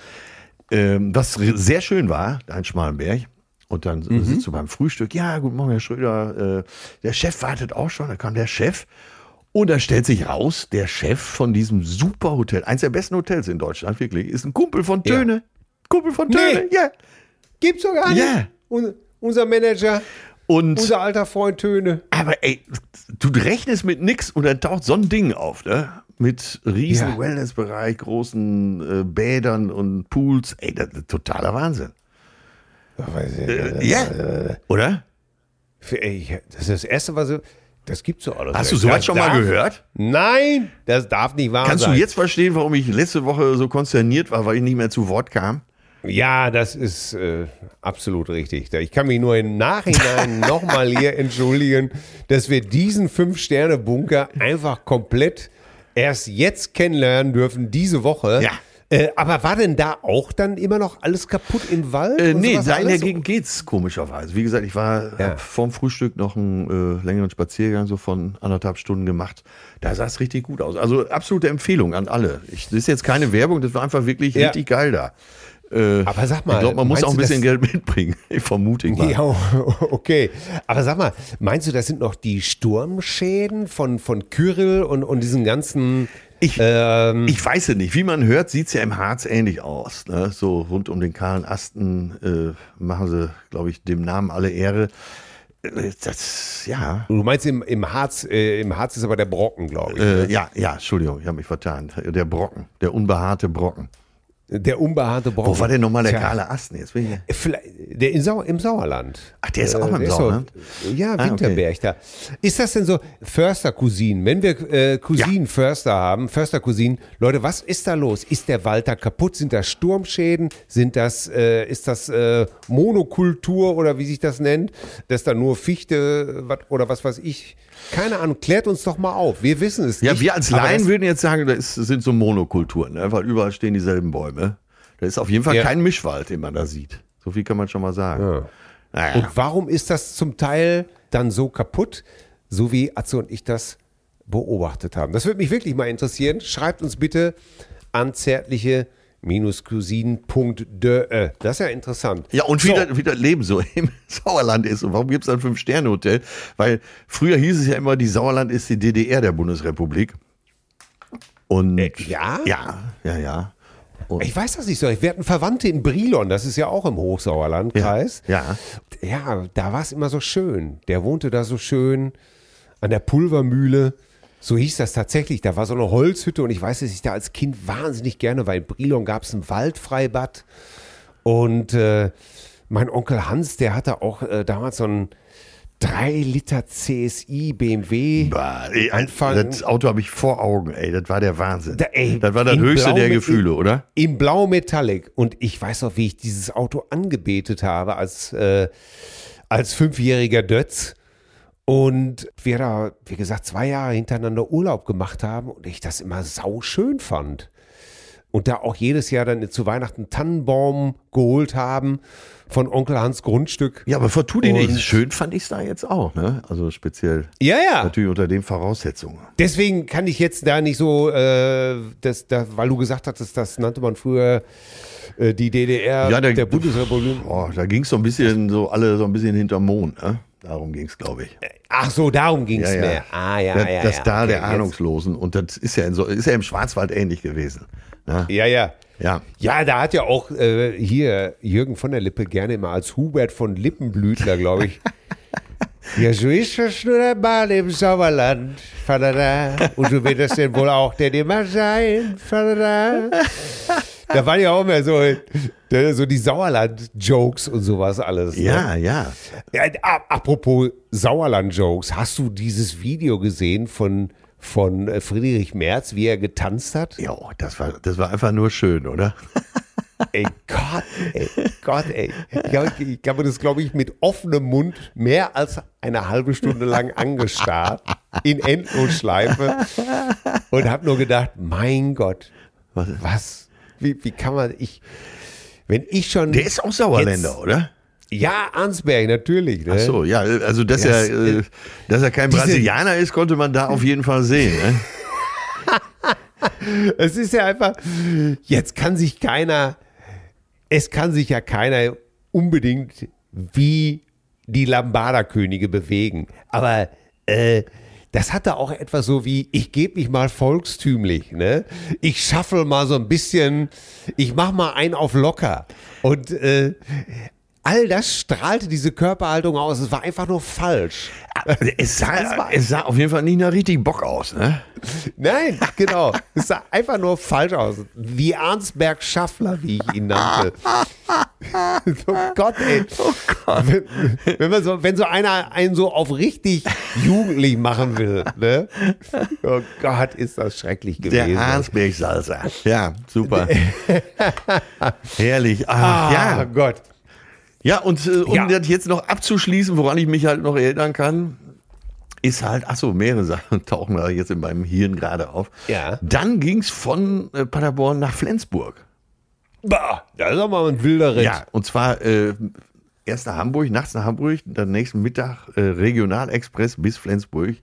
Ähm, was re- sehr schön war, da in Schmalenberg. Und dann Mhm. sitzt du beim Frühstück. Ja, guten Morgen, Herr Schröder. Äh, der Chef wartet auch schon. Da kam der Chef. Und da stellt sich raus, der Chef von diesem super Hotel, eins der besten Hotels in Deutschland, wirklich, ist ein Kumpel von Ja. Töne. Kumpel von Nee. Töne, ja. Gibt's doch gar nicht. Ja. Un unser Manager, Und unser alter Freund Töne. Aber ey, du rechnest mit nix und dann taucht so ein Ding auf, ne? Mit riesen Ja. Wellnessbereich, großen äh, Bädern und Pools. Ey, das ist totaler Wahnsinn. Äh, ja. Oder? Für- ey, Das ist das Erste, was ich, das gibt's so alles. Hast du sowas schon mal darf- gehört? Nein, das darf nicht wahr Kannst sein. du jetzt verstehen, warum ich letzte Woche so konsterniert war, weil ich nicht mehr zu Wort kam? Ja, das ist äh, absolut richtig. Ich kann mich nur im Nachhinein nochmal hier entschuldigen, dass wir diesen Fünf-Sterne-Bunker einfach komplett erst jetzt kennenlernen dürfen, diese Woche. Ja. Äh, aber war denn da auch dann immer noch alles kaputt im Wald? Äh, nee, da in der? Gegend geht's komischerweise. Wie gesagt, ich war Ja. vorm Frühstück noch einen äh, längeren Spaziergang so von anderthalb Stunden gemacht. Da sah es richtig gut aus. Also absolute Empfehlung an alle. Ich, das ist jetzt keine Werbung, das war einfach wirklich Ja. richtig geil da. Äh, Aber sag mal, ich glaube, man muss auch ein bisschen Geld mitbringen. Ich vermute mal. Ja, okay. Aber sag mal, meinst du, das sind noch die Sturmschäden von, von Kyrill und, und diesen ganzen. Ich, ähm, ich weiß es nicht. Wie man hört, sieht es ja im Harz ähnlich aus. Ne? So rund um den kahlen Asten äh, machen sie, glaube ich, dem Namen alle Ehre. Äh, Das, ja. du meinst im, im Harz, äh, im Harz ist aber der Brocken, glaube ich. Äh, ja, ja, Entschuldigung, ich habe mich vertan. Der Brocken, der unbehaarte Brocken. Der unbehaarte Brocken. Wo war denn nochmal der Tja, kahle Ast? Jetzt bin ich Vielleicht, der in Sau, im Sauerland. Äh, Ach, der ist auch im der ist Sauerland? ja, Ah, Winterberg da. Ist das denn so Förster-Cousinen? Wenn wir äh, Cousinen Förster haben, Förster-Cousinen, Leute, was ist da los? Ist der Wald da kaputt? Sind das Sturmschäden? Sind das, äh, ist das äh, Monokultur oder wie sich das nennt? Dass da nur Fichte wat, oder was weiß ich? Keine Ahnung, klärt uns doch mal auf. Wir wissen es Ja, nicht. wir als Laien würden jetzt sagen, das ist- sind so Monokulturen, ne? weil überall stehen dieselben Bäume. Da ist auf jeden Fall Ja. kein Mischwald, den man da sieht. So viel kann man schon mal sagen. Ja. Naja. Und warum ist das zum Teil dann so kaputt, so wie Atze und ich das beobachtet haben? Das würde mich wirklich mal interessieren. Schreibt uns bitte an zärtliche cousinen.de. Das ist ja interessant. Ja, und wie, So. das, wie das Leben so im Sauerland ist. Und warum gibt es ein Fünf-Sterne-Hotel? Weil früher hieß es ja immer, die Sauerland ist die DDR der Bundesrepublik. Und Äh, ja? Ja, ja, ja. Und, Ich weiß das nicht so. Wir hatten Verwandte in Brilon, das ist ja auch im Hochsauerlandkreis. ja. Ja, da war es immer so schön. Der wohnte da so schön an der Pulvermühle. So hieß das tatsächlich. Da war so eine Holzhütte und ich weiß, dass ich da als Kind wahnsinnig gerne, weil in Brilon gab es ein Waldfreibad. Und äh, mein Onkel Hans, der hatte auch äh, damals so einen 3 Liter CSI BMW. Bah, ey, Anfang- das Auto habe ich vor Augen, ey. Das war der Wahnsinn. Da, ey, das war das in höchste Blau der Gefühle, oder? In Blau Metallic. Und ich weiß noch, wie ich dieses Auto angebetet habe als, äh, als fünfjähriger Dötz. Und wir da, wie gesagt, zwei Jahre hintereinander Urlaub gemacht haben und ich das immer sauschön fand. Und da auch jedes Jahr dann zu Weihnachten Tannenbaum geholt haben von Onkel Hans Grundstück. Ja, aber vertu Und- nicht. Schön fand ich es da jetzt auch, ne? Also speziell Ja, ja. natürlich unter den Voraussetzungen. Deswegen kann ich jetzt da nicht so, äh, das, das, weil du gesagt hattest, das nannte man früher äh, die DDR Ja, der- der Bundesrepublik. Oh, da ging es so ein bisschen, so alle so ein bisschen hinterm Mond, ne? Darum ging es, glaube ich. Ach so, darum ging es Ja, ja. mehr. Ah, ja, das, ja, das ja. da okay, der jetzt- Ahnungslosen. Und das ist ja, in so, ist ja im Schwarzwald ähnlich gewesen. Ne? Ja, ja. Ja. Ja, da hat ja auch äh, hier Jürgen von der Lippe gerne immer als Hubert von Lippenblütler, glaube ich. ja, so ist das nur einmal im Sauerland. Fadada. Und so wird das denn wohl auch denn immer sein. Fadada. Da waren ja auch mehr so, so die Sauerland-Jokes und sowas alles. ne? Ja, ja. Ja, apropos Sauerland-Jokes, hast du dieses Video gesehen von, von äh, Friedrich Merz, wie er getanzt hat? Ja, das war, das war einfach nur schön, oder? Ey, Gott, ey, Gott, ey. Ich habe ich habe das, glaube ich, mit offenem Mund mehr als eine halbe Stunde lang angestarrt, in Endlosschleife und habe nur gedacht, mein Gott, Was? was, wie, wie kann man, ich, wenn ich schon... Der ist auch Sauerländer, Jetzt- oder? Ja, Arnsberg, natürlich. Ne? Ach so, ja, also dass, Das, er, äh, dass er kein diese- Brasilianer ist, konnte man da auf jeden Fall sehen. Ne? Es ist ja einfach, jetzt kann sich keiner, es kann sich ja keiner unbedingt wie die Lambada-Könige bewegen. Aber äh, das hatte auch etwas so wie, ich gebe mich mal volkstümlich, ne? Ich schaffel mal so ein bisschen, ich mach mal einen auf locker. Und äh, all das strahlte diese Körperhaltung aus. Es war einfach nur falsch. Es sah, es sah auf jeden Fall nicht nach richtig Bock aus, ne? Nein, genau. Es sah einfach nur falsch aus. Wie Arnsberg Schaffler, wie ich ihn nannte. oh Gott, ey. Oh Gott. Wenn, wenn, man so, wenn so einer einen so auf richtig jugendlich machen will, ne? Oh Gott, ist das schrecklich gewesen. Der Arnsberg-Salsa. Ja, super. Herrlich. Ah, Ah, ja. Gott. Ja, und äh, um Ja. das jetzt noch abzuschließen, woran ich mich halt noch erinnern kann, ist halt, ach so, mehrere Sachen tauchen da jetzt in meinem Hirn gerade auf. Ja. Dann ging's von äh, Paderborn nach Flensburg. Bah, das ist aber mal ein wilder Ritt. Ja, und zwar äh, erst nach Hamburg, nachts nach Hamburg, dann nächsten Mittag äh, Regionalexpress bis Flensburg,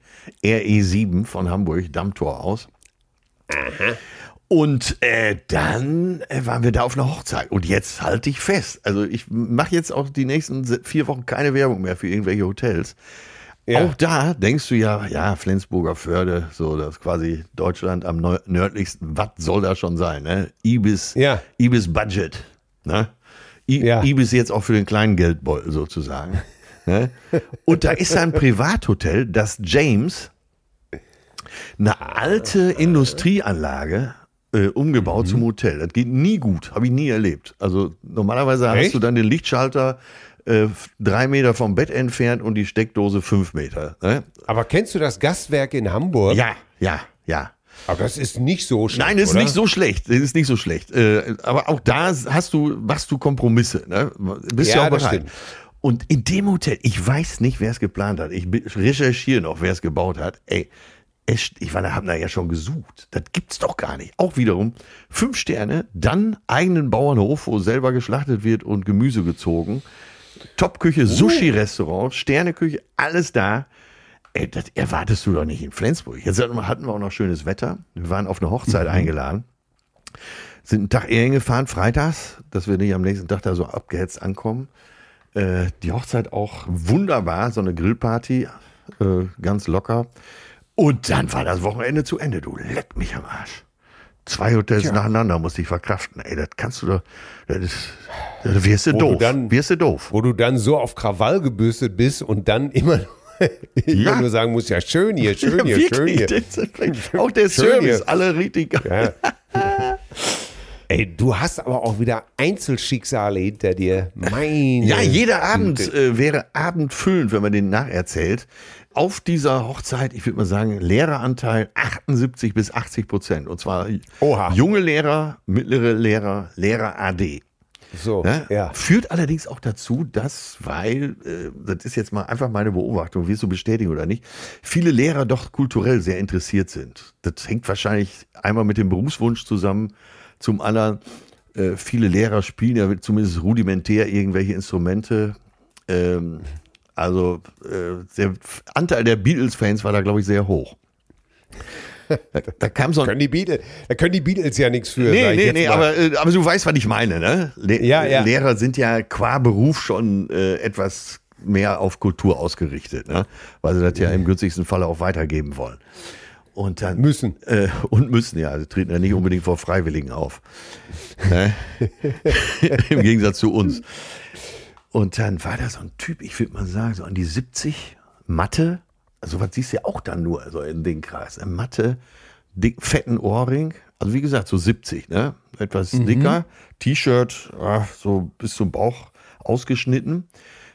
RE7 von Hamburg, Dammtor aus. Und äh, dann äh, waren wir da auf einer Hochzeit. Und jetzt halte ich fest. Also ich mache jetzt auch die nächsten vier Wochen keine Werbung mehr für irgendwelche Hotels. Ja. Auch da denkst du ja, ja, Flensburger Förde, so das ist quasi Deutschland am nördlichsten. Was soll da schon sein? Ne? Ibis, Ja. Ibis Budget. Ne? I, Ja. Ibis jetzt auch für den kleinen Geldbeutel sozusagen. ne? Und da ist ein Privathotel, das James, eine alte Industrieanlage äh, umgebaut Mhm. zum Hotel. Das geht nie gut, habe ich nie erlebt. Also normalerweise hast Echt? du dann den Lichtschalter äh, drei Meter vom Bett entfernt und die Steckdose fünf Meter. Ne? Aber kennst du das Gastwerk in Hamburg? Ja, ja, ja. Aber das ist nicht so schlecht. Nein, ist oder? nicht so schlecht. Das ist nicht so schlecht. Äh, aber auch da hast du, machst du Kompromisse. Ne? Bist ja, Ja, auch das bereit. Und in dem Hotel, ich weiß nicht, wer es geplant hat. Ich recherchiere noch, wer es gebaut hat. Ey, ich war, haben da ja schon gesucht. Das gibt's doch gar nicht. Auch wiederum fünf Sterne, dann eigenen Bauernhof, wo selber geschlachtet wird und Gemüse gezogen. Top-Küche, Sushi-Restaurant, Sterneküche, alles da. Ey, das erwartest du doch nicht in Flensburg. Jetzt hatten wir auch noch schönes Wetter. Wir waren auf eine Hochzeit eingeladen. Sind einen Tag eher hingefahren, freitags, dass wir nicht am nächsten Tag da so abgehetzt ankommen. Äh, die Hochzeit auch wunderbar, so eine Grillparty, äh, ganz locker. Und dann war das Wochenende zu Ende. Du leck mich am Arsch. Zwei Hotels nacheinander musste ich verkraften. Ey, das kannst du doch. Das ist, das wirst du Wo doof. du dann- wirst du doof. Wo du dann so auf Krawall gebürstet bist und dann immer, Ja. nur sagen musst, ja schön hier, schön hier, Wirklich, schön hier. auch der Schön Service, hier. alle richtig. Ja. Ey, du hast aber auch wieder Einzelschicksale hinter dir. Meine Ja, jeder Abend äh, wäre abendfüllend, wenn man den nacherzählt. Auf dieser Hochzeit, ich würde mal sagen, Lehreranteil 78 bis 80 Prozent. Und zwar Oha. junge Lehrer, mittlere Lehrer, Lehrer AD. So, Ne? ja. Führt allerdings auch dazu, dass, weil, äh, das ist jetzt mal einfach meine Beobachtung, wirst du bestätigen oder nicht, viele Lehrer doch kulturell sehr interessiert sind. Das hängt wahrscheinlich einmal mit dem Berufswunsch zusammen, zum anderen, äh, viele Lehrer spielen ja zumindest rudimentär irgendwelche Instrumente. Ähm, also äh, der Anteil der Beatles-Fans war da, glaube ich, sehr hoch. Da, da kam so ein Können die Beatles, da können die Beatles ja nichts für. Nee, nee, nee, aber, äh, aber du weißt, was ich meine, ne? Le Ja, ja. Lehrer sind ja qua Beruf schon äh, etwas mehr auf Kultur ausgerichtet, ne? Weil sie das ja im günstigsten Falle auch weitergeben wollen. Und dann Müssen. Äh, und müssen, ja. Sie treten ja nicht unbedingt vor Freiwilligen auf. Ne? Im Gegensatz zu uns. Und dann war da so ein Typ, ich würde mal sagen, so an die 70, Mathe, also was siehst du ja auch dann nur, also in den Kreis, in Mathe, dick, fetten Ohrring, also wie gesagt, so 70, ne? Etwas dicker, T-Shirt, ah, so bis zum Bauch ausgeschnitten,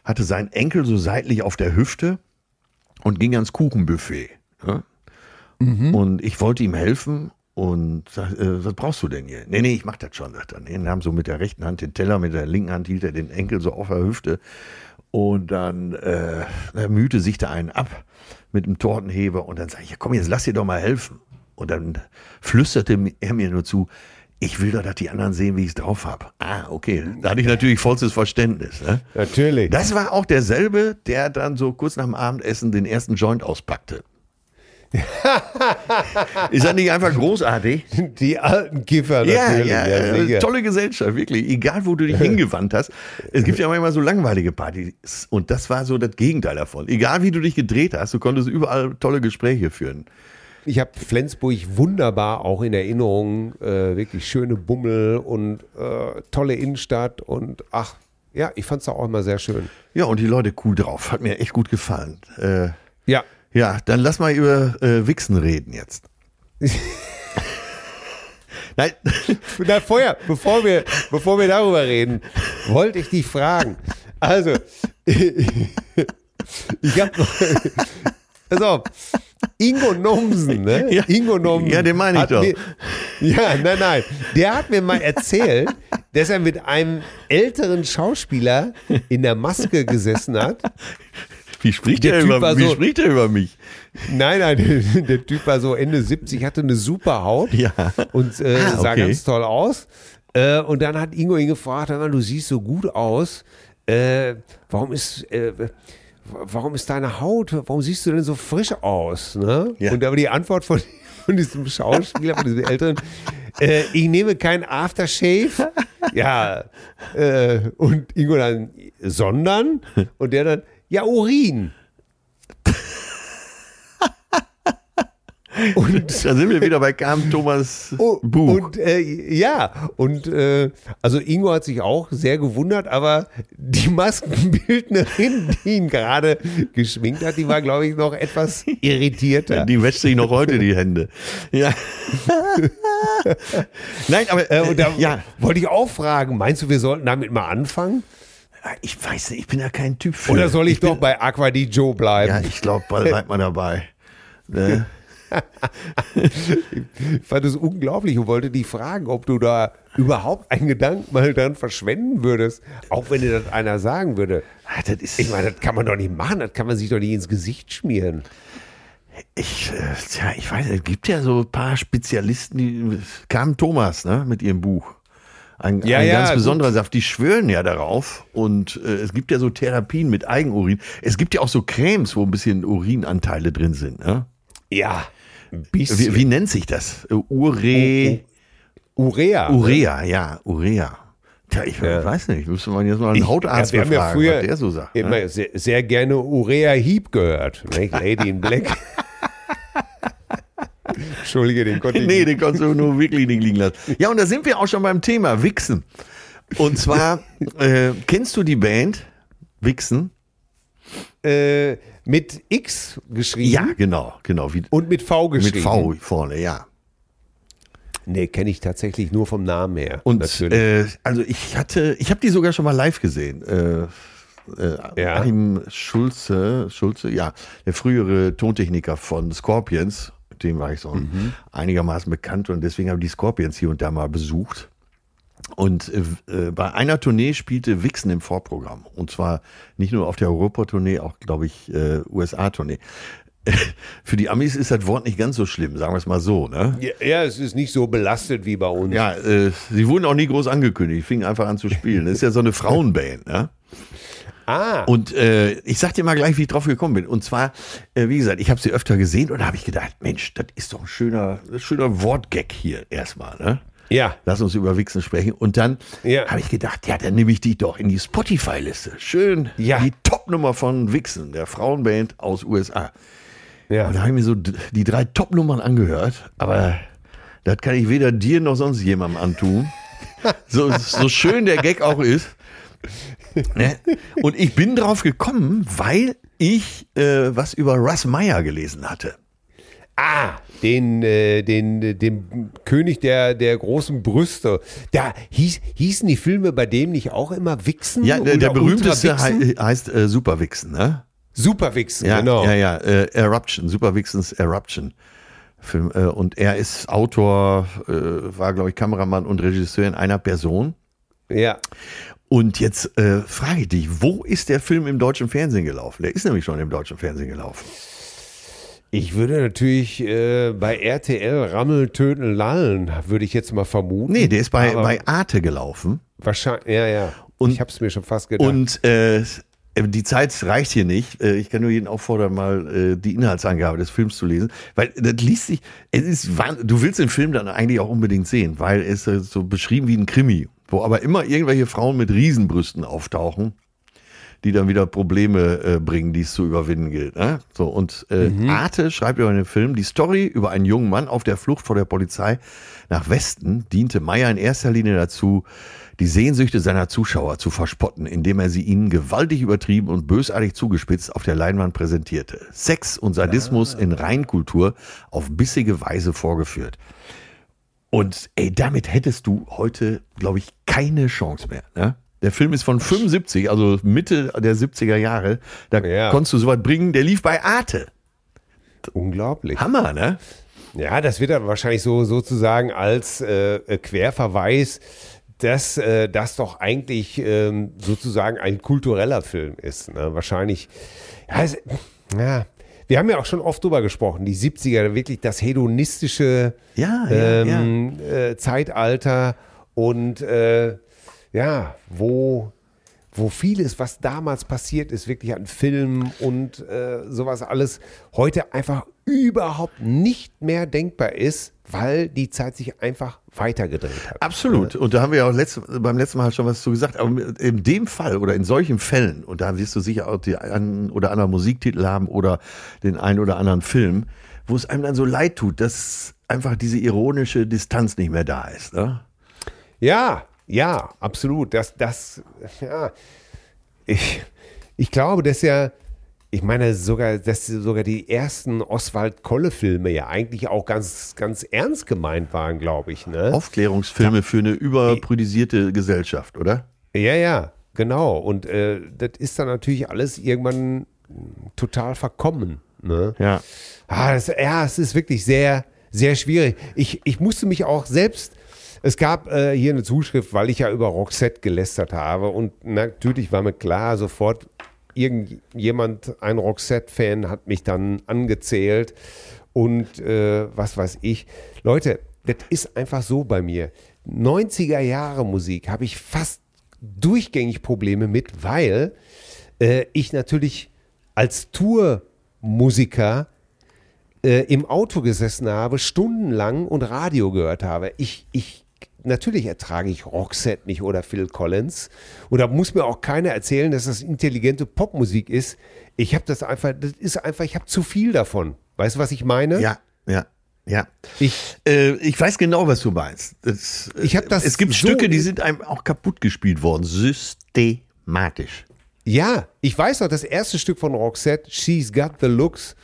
hatte seinen Enkel so seitlich auf der Hüfte und ging ans Kuchenbuffet. Ne? Und ich wollte ihm helfen und sag, äh, was brauchst du denn hier? Nee, nee, ich mach das schon, sagt er. Nee, nahm so mit der rechten Hand den Teller, mit der linken Hand hielt er den Enkel so auf der Hüfte. Und dann äh, er mühte sich da einen ab mit dem Tortenheber und dann sag ich, ja, komm, jetzt lass dir doch mal helfen. Und dann flüsterte er mir nur zu, ich will doch, dass die anderen sehen, wie ich es drauf hab. Ah, okay. Da hatte ich natürlich vollstes Verständnis. Ne? Natürlich. Das war auch derselbe, der dann so kurz nach dem Abendessen den ersten Joint auspackte. Ist das nicht einfach großartig? Die alten Kiffer Ja, natürlich. ja, ja, sicher. tolle Gesellschaft, wirklich. Egal, wo du dich hingewandt hast. Es gibt ja manchmal so langweilige Partys. Und das war so das Gegenteil davon. Egal, wie du dich gedreht hast, du konntest überall tolle Gespräche führen. Ich habe Flensburg wunderbar auch in Erinnerung. Äh, wirklich schöne Bummel und äh, tolle Innenstadt. Und ach, ja, ich fand es auch immer sehr schön. Ja, und die Leute cool drauf. Hat mir echt gut gefallen. Äh, Ja, ja, dann lass mal über äh, Wichsen reden jetzt. Nein, Na, vorher, bevor wir, bevor wir darüber reden, wollte ich dich fragen. Also, ich noch. Pass auf. Ingo Nomsen, ne? Ja. Ingo Nomsen. Ja, den meine ich doch. Mir, ja, nein, nein. Der hat mir mal erzählt, dass er mit einem älteren Schauspieler in der Maske gesessen hat. Wie spricht Der er Typ über, wie so- spricht er über mich? Nein, nein, der, der Typ war so Ende 70, hatte eine super Haut Ja. und äh, Ah, sah okay. ganz toll aus. Äh, und dann hat Ingo ihn gefragt, mal, du siehst so gut aus. Äh, warum ist äh, warum ist deine Haut, warum siehst du denn so frisch aus? Ne? Ja. Und da war die Antwort von, von diesem Schauspieler, von diesem Älteren, äh, ich nehme kein Aftershave. Ja, äh, und Ingo dann, sondern? Und der dann, ja, Urin. Und Da sind wir wieder bei Carmen Thomas Buch. Und äh, ja, und äh, also Ingo hat sich auch sehr gewundert, aber die Maskenbildnerin, die ihn gerade geschminkt hat, die war, glaube ich, noch etwas irritierter. Die wäscht sich noch heute die Hände. Ja. Nein, aber Äh, und da ja, wollte ich auch fragen, meinst du, wir sollten damit mal anfangen? Ich weiß nicht, ich bin ja kein Typ für. Oder soll ich, bin, doch bei Aqua di Joe bleiben? Ja, ich glaube, bleibt mal dabei. Ne? Ich fand es unglaublich und wollte dich fragen, ob du da überhaupt einen Gedanken mal dran verschwenden würdest, auch wenn dir das einer sagen würde. Ah, Das ist, Ich meine, das kann man doch nicht machen, das kann man sich doch nicht ins Gesicht schmieren. ich, äh, tja, ich weiß, es gibt ja so ein paar Spezialisten, die Carmen Thomas, ne, mit ihrem Buch. Ein, Ja, ein ja, ganz gut. besonderer Saft. Die schwören ja darauf. Und äh, es gibt ja so Therapien mit Eigenurin. Es gibt ja auch so Cremes, wo ein bisschen Urinanteile drin sind. Ne? Ja. Wie, wie nennt sich das? Äh, Ure, Urea. Urea, ja, Urea. Tja, ich Ja. weiß nicht, müsste man jetzt mal einen Hautarzt ja, wir haben ja befragen, früher was der so sagt. immer Ne? sehr, sehr gerne Urea Heap gehört. Nicht? Lady in Black. Entschuldige, den konnte ich Nee, den konntest du nur wirklich nicht liegen lassen. Ja, und da sind wir auch schon beim Thema Wichsen. Und zwar, äh, kennst du die Band Wichsen? äh, mit X geschrieben Ja, genau, genau. Wie, und mit V geschrieben. mit V vorne, ja. Nee, kenne ich tatsächlich nur vom Namen her. Und natürlich. äh, also ich hatte, ich habe die sogar schon mal live gesehen. Äh, äh, Ja. Achim Schulze, Schulze, ja, der frühere Tontechniker von Scorpions, mit dem war ich so Mhm. einigermaßen bekannt und deswegen habe ich die Scorpions hier und da mal besucht. Und äh, äh, bei einer Tournee spielte Wixen im Vorprogramm. Und zwar nicht nur auf der Europa-Tournee, auch, glaube ich, äh, USA-Tournee. Für die Amis ist das Wort nicht ganz so schlimm, sagen wir es mal so. Ne? ja, ja, es ist nicht so belastet wie bei uns. Ja, äh, sie wurden auch nie groß angekündigt, fingen einfach an zu spielen. Das ist ja so eine Frauenband. Ne? Ah, Und äh, ich sag dir mal gleich, wie ich drauf gekommen bin. Und zwar, äh, wie gesagt, ich habe sie öfter gesehen und da habe ich gedacht, Mensch, das ist doch ein schöner, schöner Wortgag hier erstmal. Ne? ja. Lass uns über Wichsen sprechen. Und dann Ja. habe ich gedacht, ja, dann nehme ich die doch in die Spotify-Liste. Schön, Ja. die Topnummer von Wichsen, der Frauenband aus USA. ja. Und da habe ich mir so die drei Top-Nummern angehört, aber das kann ich weder dir noch sonst jemandem antun. So, so schön der Gag auch ist. Ne? Und ich bin drauf gekommen, weil ich äh, was über Russ Meyer gelesen hatte. Ah, den, äh, den, den König der, der großen Brüste. Da hieß, hießen die Filme bei dem nicht auch immer Wichsen? Ja, der, der berühmteste hei heißt äh, Superwichsen, ne? Superwichsen, Ja, genau. ja, ja. Äh, Eruption, Superwixens Eruption. Film, äh, und er ist Autor, äh, war, glaube ich, Kameramann und Regisseur in einer Person. Ja. Und jetzt äh, frage ich dich, wo ist der Film im deutschen Fernsehen gelaufen? Der ist nämlich schon im deutschen Fernsehen gelaufen. Ich würde natürlich äh, bei RTL Rammel, Töten, Lallen, würde ich jetzt mal vermuten. Nee, der ist bei, bei Arte gelaufen. Wahrscheinlich, ja, ja. Und- ich habe es mir schon fast gedacht. Und äh, die Zeit reicht hier nicht. Äh, Ich kann nur jeden auffordern, mal äh, die Inhaltsangabe des Films zu lesen. Weil das liest sich, es ist, du willst den Film dann eigentlich auch unbedingt sehen, weil es ist so beschrieben wie ein Krimi, wo aber immer irgendwelche Frauen mit Riesenbrüsten auftauchen, die dann wieder Probleme äh, bringen, die es zu überwinden gilt. Ne? So, und äh, Arte schreibt über den Film, die Story über einen jungen Mann auf der Flucht vor der Polizei nach Westen diente Meyer in erster Linie dazu, die Sehnsüchte seiner Zuschauer zu verspotten, indem er sie ihnen gewaltig übertrieben und bösartig zugespitzt auf der Leinwand präsentierte. Sex und Sadismus in Reinkultur auf bissige Weise vorgeführt. Und ey, damit hättest du heute, glaube ich, keine Chance mehr. Ne? Der Film ist von 75, also Mitte der 70er Jahre. Da Ja. konntest du sowas bringen. Der lief bei Arte. Unglaublich. Hammer, ne? Ja, das wird dann wahrscheinlich so sozusagen als äh, Querverweis, dass äh, das doch eigentlich ähm, sozusagen ein kultureller Film ist. Ne? Wahrscheinlich, ja, es, ja, wir haben ja auch schon oft drüber gesprochen, die 70er, wirklich das hedonistische Ja, ja, ähm, Äh, Zeitalter und äh, ja, wo, wo vieles, was damals passiert ist, wirklich an Filmen und äh, sowas alles heute einfach überhaupt nicht mehr denkbar ist, weil die Zeit sich einfach weitergedreht hat. Absolut. Und da haben wir ja auch letzt, beim letzten Mal schon was zu gesagt. Aber in dem Fall oder in solchen Fällen, und da wirst du sicher auch die einen oder anderen Musiktitel haben oder den einen oder anderen Film, wo es einem dann so leid tut, dass einfach diese ironische Distanz nicht mehr da ist. Ne? Ja, ja, absolut. Das, das, ja. Ich, ich glaube, dass ja, ich meine sogar, dass sogar die ersten Oswald Kolle-Filme ja eigentlich auch ganz, ganz ernst gemeint waren, glaube ich. Ne? Aufklärungsfilme für eine überprüdisierte Gesellschaft, oder? Ja, ja, genau. Und äh, das ist dann natürlich alles irgendwann total verkommen. Ne? Ja. Ah, das, ja, es ist wirklich sehr, sehr schwierig. Ich, ich musste mich auch selbst. Es gab äh, hier eine Zuschrift, weil ich ja über Roxette gelästert habe. Und natürlich war mir klar, sofort irgendjemand, ein Roxette-Fan, hat mich dann angezählt. Und äh, was weiß ich. Leute, das ist einfach so bei mir. 90er Jahre Musik habe ich fast durchgängig Probleme mit, weil äh, ich natürlich als Tourmusiker äh, im Auto gesessen habe, stundenlang und Radio gehört habe. Ich, ich, natürlich ertrage ich Roxette nicht oder Phil Collins. Und da muss mir auch keiner erzählen, dass das intelligente Popmusik ist. Ich habe das einfach, das ist einfach, ich habe zu viel davon. Weißt du, was ich meine? Ja, ja, ja. Ich, Äh, ich weiß genau, was du meinst. Das, äh, Ich hab das es gibt so- Stücke, die sind einem auch kaputt gespielt worden, systematisch. Ja, ich weiß noch, das erste Stück von Roxette, She's Got the Looks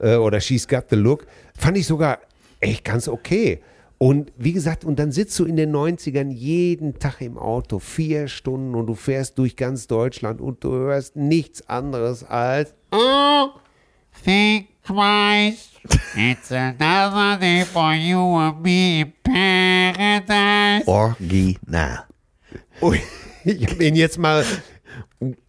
äh, oder She's Got the Look, fand ich sogar echt ganz okay. Und wie gesagt, und dann sitzt du in den 90ern jeden Tag im Auto, vier Stunden und du fährst durch ganz Deutschland und du hörst nichts anderes als Oh, think twice. It's another day for you and me in paradise. Original. Ich habe ihn jetzt mal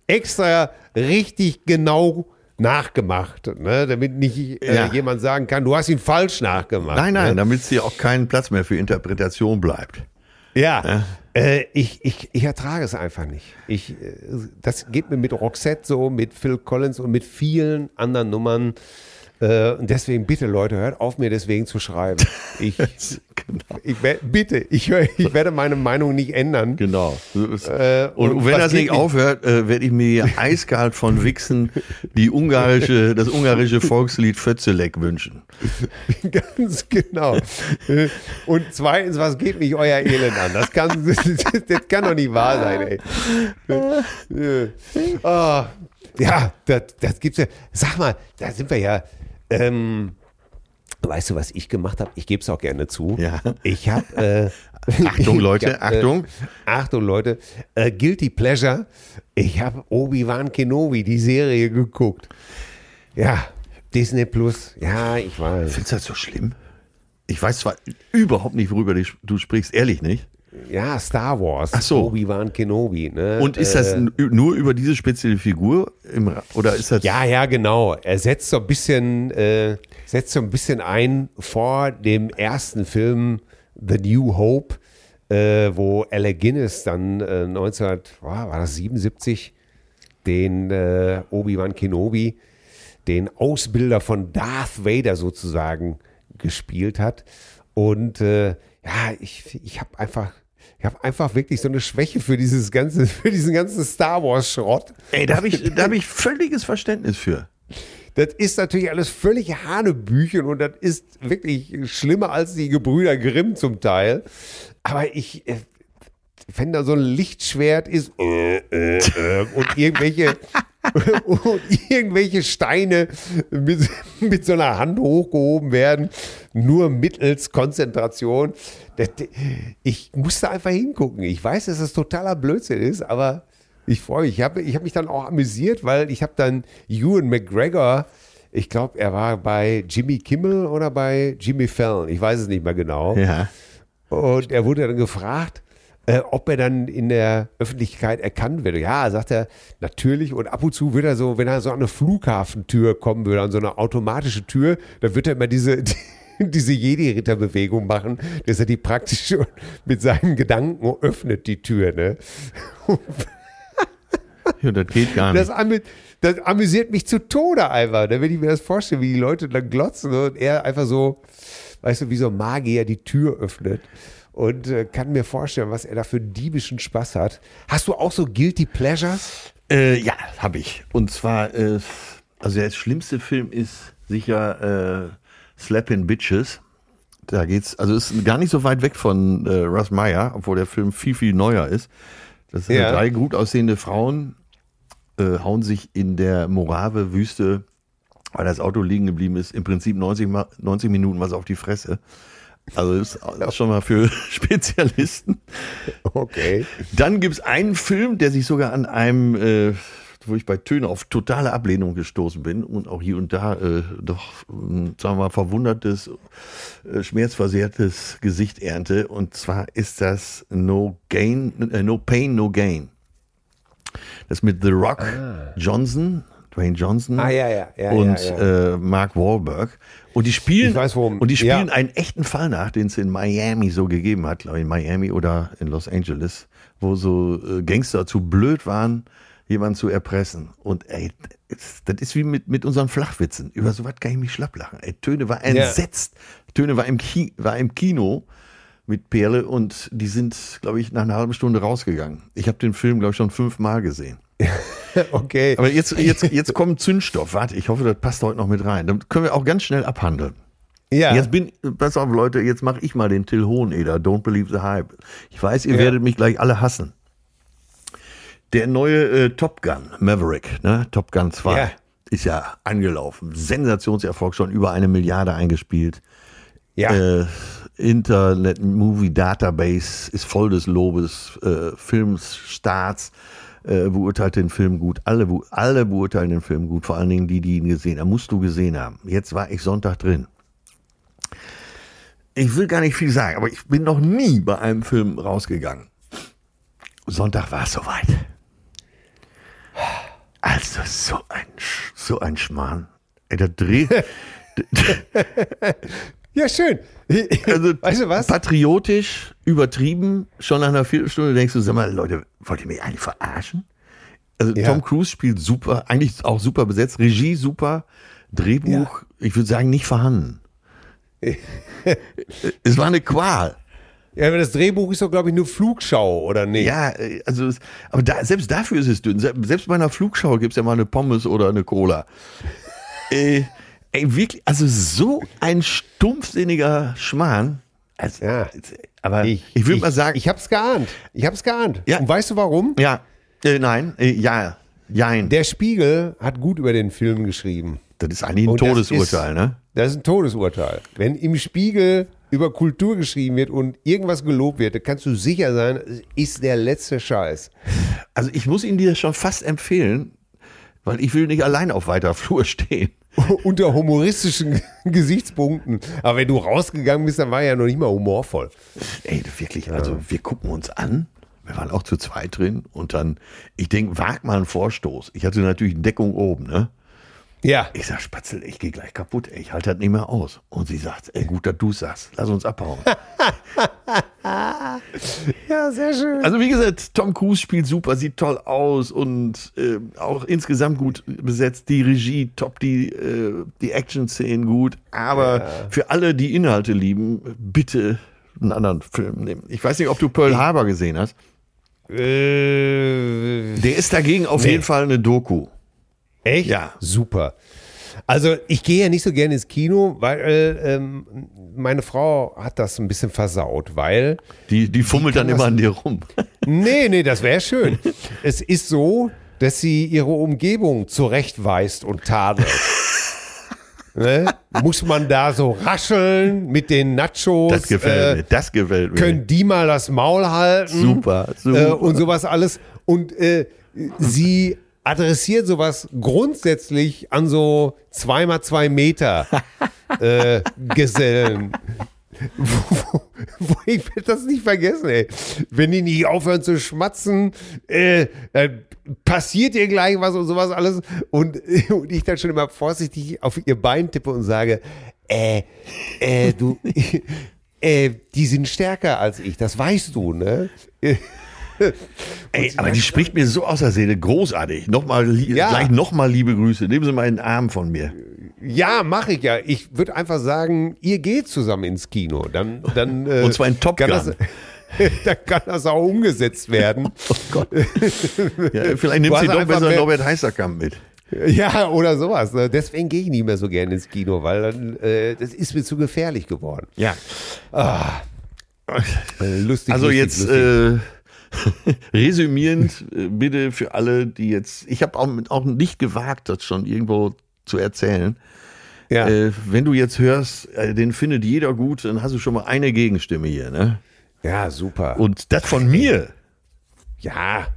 extra richtig genau nachgemacht, ne? damit nicht äh, Ja. jemand sagen kann, du hast ihn falsch nachgemacht. Nein, ne? nein, damit es hier auch keinen Platz mehr für Interpretation bleibt. Ja, äh, ich, ich, ich ertrage es einfach nicht. Ich, äh, das geht mir mit Roxette so, mit Phil Collins und mit vielen anderen Nummern. Äh, und deswegen bitte, Leute, hört auf, mir deswegen zu schreiben. Ich, ich wer- bitte, ich, ich werde meine Meinung nicht ändern. Genau. Äh, und, und wenn das nicht aufhört, äh, werde ich mir eiskalt von Wixen die ungarische, das ungarische Volkslied Fötzelek wünschen. Ganz genau. Und zweitens, was geht mich euer Elend an? Das kann, das kann doch nicht wahr sein, ey. Ah, ja, das, das gibt's ja. Sag mal, da sind wir ja. Ähm, weißt du, was ich gemacht habe? Ich gebe es auch gerne zu. Ja. Ich habe. Äh, Achtung, Leute, hab, Achtung. Äh, Achtung, Leute. Äh, Guilty Pleasure. Ich habe Obi-Wan Kenobi, die Serie, geguckt. Ja, Disney Plus. Ja, ich weiß. Findest du das so schlimm? Ich weiß zwar überhaupt nicht, worüber du sprichst, ehrlich nicht. Ja, Star Wars. Ach so. Obi-Wan Kenobi. Ne? Und ist das n- nur über diese spezielle Figur im, oder ist das Ja, ja, genau. Er setzt so ein bisschen, äh, setzt so ein bisschen ein vor dem ersten Film The New Hope, äh, wo Alec Guinness dann äh, 19, oh, war das 77, den äh, Obi-Wan Kenobi, den Ausbilder von Darth Vader sozusagen gespielt hat. Und äh, ja, ich, ich habe einfach, ich habe einfach wirklich so eine Schwäche für dieses ganze, für diesen ganzen Star Wars Schrott. Ey, da habe ich, da hab ich völliges Verständnis für. Das ist natürlich alles völlig Hanebüchen und das ist wirklich schlimmer als die Gebrüder Grimm zum Teil. Aber ich, äh, wenn da so ein Lichtschwert ist äh, äh, äh, und irgendwelche und irgendwelche Steine mit, mit so einer Hand hochgehoben werden, nur mittels Konzentration. Ich musste einfach hingucken. Ich weiß, dass das totaler Blödsinn ist, aber ich freue mich. Ich habe ich hab mich dann auch amüsiert, weil ich habe dann Ewan McGregor, ich glaube, er war bei Jimmy Kimmel oder bei Jimmy Fallon, ich weiß es nicht mehr genau. Ja. Und er wurde dann gefragt, äh, ob er dann in der Öffentlichkeit erkannt wird. Ja, sagt er, natürlich. Und ab und zu wird er so, wenn er so an eine Flughafentür kommen würde, an so eine automatische Tür, dann wird er immer diese, diese Jedi-Ritter-Bewegung machen, dass er die praktisch schon mit seinen Gedanken öffnet, die Tür. Ne? ja, das geht gar nicht. Das, amü das amüsiert mich zu Tode einfach. Da wenn ich mir das vorstelle, wie die Leute dann glotzen und er einfach so, weißt du, wie so ein Magier die Tür öffnet. Und äh, kann mir vorstellen, was er da für diebischen Spaß hat. Hast du auch so Guilty Pleasures? Äh, ja, habe ich. Und zwar, äh, also der schlimmste Film ist sicher äh, Slappin' Bitches. Da geht's, also ist gar nicht so weit weg von äh, Russ Meyer, obwohl der Film viel, viel neuer ist. Das sind Ja. drei gut aussehende Frauen, äh, hauen sich in der Morave-Wüste, weil das Auto liegen geblieben ist, im Prinzip 90, Ma 90 Minuten was auf die Fresse. Also ist auch schon mal für Spezialisten. Okay. Dann gibt es einen Film, der sich sogar an einem, äh, wo ich bei Töne auf totale Ablehnung gestoßen bin und auch hier und da äh, doch, ähm, sagen wir mal, verwundertes, äh, schmerzversehrtes Gesicht ernte. Und zwar ist das No Gain, äh, No Pain, No Gain. Das mit The Rock Johnson, Dwayne Johnson Ah, ja, ja, ja, und. Äh, Mark Wahlberg. Und die spielen, weiß, und die spielen ja. einen echten Fall nach, den es in Miami so gegeben hat, glaube ich, in Miami oder in Los Angeles, wo so äh, Gangster zu blöd waren, jemanden zu erpressen. Und ey, das, ist wie mit, mit unseren Flachwitzen. Über sowas kann ich mich schlapp lachen. Ey, Töne war entsetzt. Töne war im, Ki war im Kino mit Perle und die sind, glaube ich, nach einer halben Stunde rausgegangen. Ich habe den Film, glaube ich, schon fünfmal gesehen. Okay. Aber jetzt, jetzt, jetzt kommt Zündstoff. Warte, ich hoffe, das passt heute noch mit rein. Dann können wir auch ganz schnell abhandeln. ja. Jetzt bin, pass auf, Leute, jetzt mache ich mal den Till Hoheneder. Don't believe the hype. Ich weiß, ihr werdet mich gleich alle hassen. Der neue äh, Top Gun, Maverick, ne? Top Gun 2, Ja. ist ja angelaufen. Sensationserfolg, schon über eine Milliarde eingespielt. ja. Äh, Internet Movie Database ist voll des Lobes, äh, Filmstarts äh, beurteilt den Film gut, alle, alle beurteilen den Film gut, vor allen Dingen die, die ihn gesehen haben. Musst du gesehen haben. Jetzt war ich Sonntag drin. Ich will gar nicht viel sagen, aber ich bin noch nie bei einem Film rausgegangen. Sonntag war es soweit. Also so ein, so ein Schmarrn. Ey, der Dreh, ja, schön. Also, weißt du was? Patriotisch, übertrieben, schon nach einer Viertelstunde denkst du, sag mal, Leute, wollt ihr mich eigentlich verarschen? Also Ja. Tom Cruise spielt super, eigentlich auch super besetzt, Regie super, Drehbuch, ich würde sagen, nicht vorhanden. es war eine Qual. Ja, aber das Drehbuch ist doch, glaube ich, nur Flugschau, oder nicht? Ja, also, aber da, selbst dafür ist es dünn. Se- Selbst bei einer Flugschau gibt es ja mal eine Pommes oder eine Cola. äh, ey, wirklich, also so ein stumpfsinniger Schmarrn. Also, Ja. Aber ich, würde mal sagen, Ich hab's geahnt. Ich hab's geahnt. Ja. Und weißt du warum? Ja, äh, nein, äh, ja, jein. Der Spiegel hat gut über den Film geschrieben. das ist eigentlich ein Und Todesurteil, ist- ne? Das ist ein Todesurteil. Wenn im Spiegel über Kultur geschrieben wird und irgendwas gelobt wird, dann kannst du sicher sein, es ist der letzte Scheiß. Also ich muss ihn dir schon fast empfehlen, weil ich will nicht allein auf weiter Flur stehen. Unter humoristischen Gesichtspunkten. Aber wenn du rausgegangen bist, dann war er ja noch nicht mal humorvoll. Ey, wirklich, also wir gucken uns an. Wir waren auch zu zweit drin und dann, ich denke, wag mal einen Vorstoß. Ich hatte natürlich Deckung oben, ne? Ja. Ich sag, Spatzel, ich gehe gleich kaputt, ey, ich halte das nicht mehr aus. Und sie sagt, ey, gut, dass du sagst, lass uns abhauen. Ja, sehr schön. Also wie gesagt, Tom Cruise spielt super, sieht toll aus und äh, auch insgesamt gut besetzt. Die Regie top, die, äh, die Action-Szenen gut. Aber für alle, die Inhalte lieben, bitte einen anderen Film nehmen. Ich weiß nicht, ob du Pearl Harbor gesehen hast. Äh, Der ist dagegen auf Nee. jeden Fall eine Doku. Echt? Ja. Super. Also ich gehe ja nicht so gerne ins Kino, weil äh, ähm, meine Frau hat das ein bisschen versaut, weil Die, die fummelt dann immer an dir rum. Nee, nee, das wäre schön. es ist so, dass sie ihre Umgebung zurechtweist und tadelt. Ne? Muss man da so rascheln mit den Nachos? Das gefällt äh, mir. Das gefällt mir. Können die mal das Maul halten? Super, super. Äh, und sowas alles. Und äh, sie adressiert sowas grundsätzlich an so zweimal zwei Meter äh, Gesellen. Wo, wo, wo, ich werde das nicht vergessen, ey. Wenn die nicht aufhören zu schmatzen, äh, dann passiert ihr gleich was und sowas alles. Und, und ich dann schon immer vorsichtig auf ihr Bein tippe und sage, äh, äh, du, äh, die sind stärker als ich, das weißt du, ne? Ey, aber die spricht mir so aus der Seele. Großartig. Nochmal, Ja. gleich nochmal liebe Grüße. Nehmen Sie mal einen Arm von mir. Ja, mache ich ja. Ich würde einfach sagen, ihr geht zusammen ins Kino. Dann, dann, äh, Und zwar in Top Gun. das, dann kann das auch umgesetzt werden. Oh Gott. Ja, vielleicht nimmt sie doch besser mehr- Norbert Heißerkamp mit. Ja, oder sowas. ne? Deswegen gehe ich nicht mehr so gerne ins Kino, weil dann, äh, das ist mir zu gefährlich geworden. Ja. Äh, lustig. Also lustig, jetzt lustig. äh, resümierend äh, bitte für alle, die jetzt, ich habe auch, auch nicht gewagt, das schon irgendwo zu erzählen. ja. Äh, wenn du jetzt hörst, äh, den findet jeder gut, dann hast du schon mal eine Gegenstimme hier, ne? ja, super. Und das von mir. ja,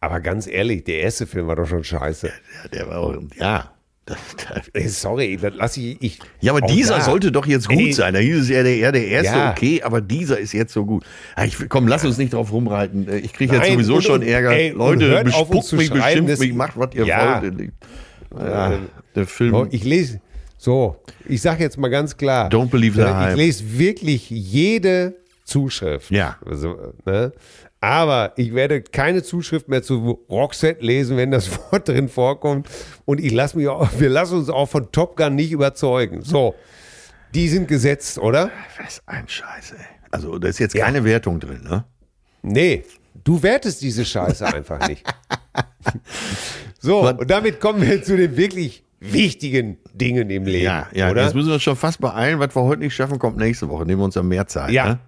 aber ganz ehrlich, der erste Film war doch schon scheiße. Ja, der war auch, ja. Das, das, Ey, Sorry, das lasse ich, ich. ja, aber dieser da. sollte doch jetzt gut Ey, sein. Da hieß es ja, der, ja, der erste Ja. okay, aber dieser ist jetzt so gut. Ja, ich, komm, lass uns nicht drauf rumreiten. Äh, Ich kriege jetzt Nein, sowieso und- schon Ärger. ey, Leute, bespuckt mich, beschimpft mich, macht, was ihr Ja. wollt. Ja, der Film. Ich lese, so, ich sage jetzt mal ganz klar. Don't believe the äh, hype. Ich lese wirklich jede Zuschrift. Ja. Also, ne? Aber ich werde keine Zuschrift mehr zu Roxette lesen, wenn das Wort drin vorkommt. Und ich lasse mich auch, wir lassen uns auch von Top Gun nicht überzeugen. So, die sind gesetzt, oder? Was ein Scheiß, ey. Also, da ist jetzt keine Wertung drin, ne? Nee, du wertest diese Scheiße einfach nicht. So, Was- und damit kommen wir zu den wirklich wichtigen Dingen im Leben. Ja, ja. oder? Jetzt müssen wir uns schon fast beeilen. Was wir heute nicht schaffen, kommt nächste Woche. Nehmen wir uns dann mehr Zeit. Ja. Ne?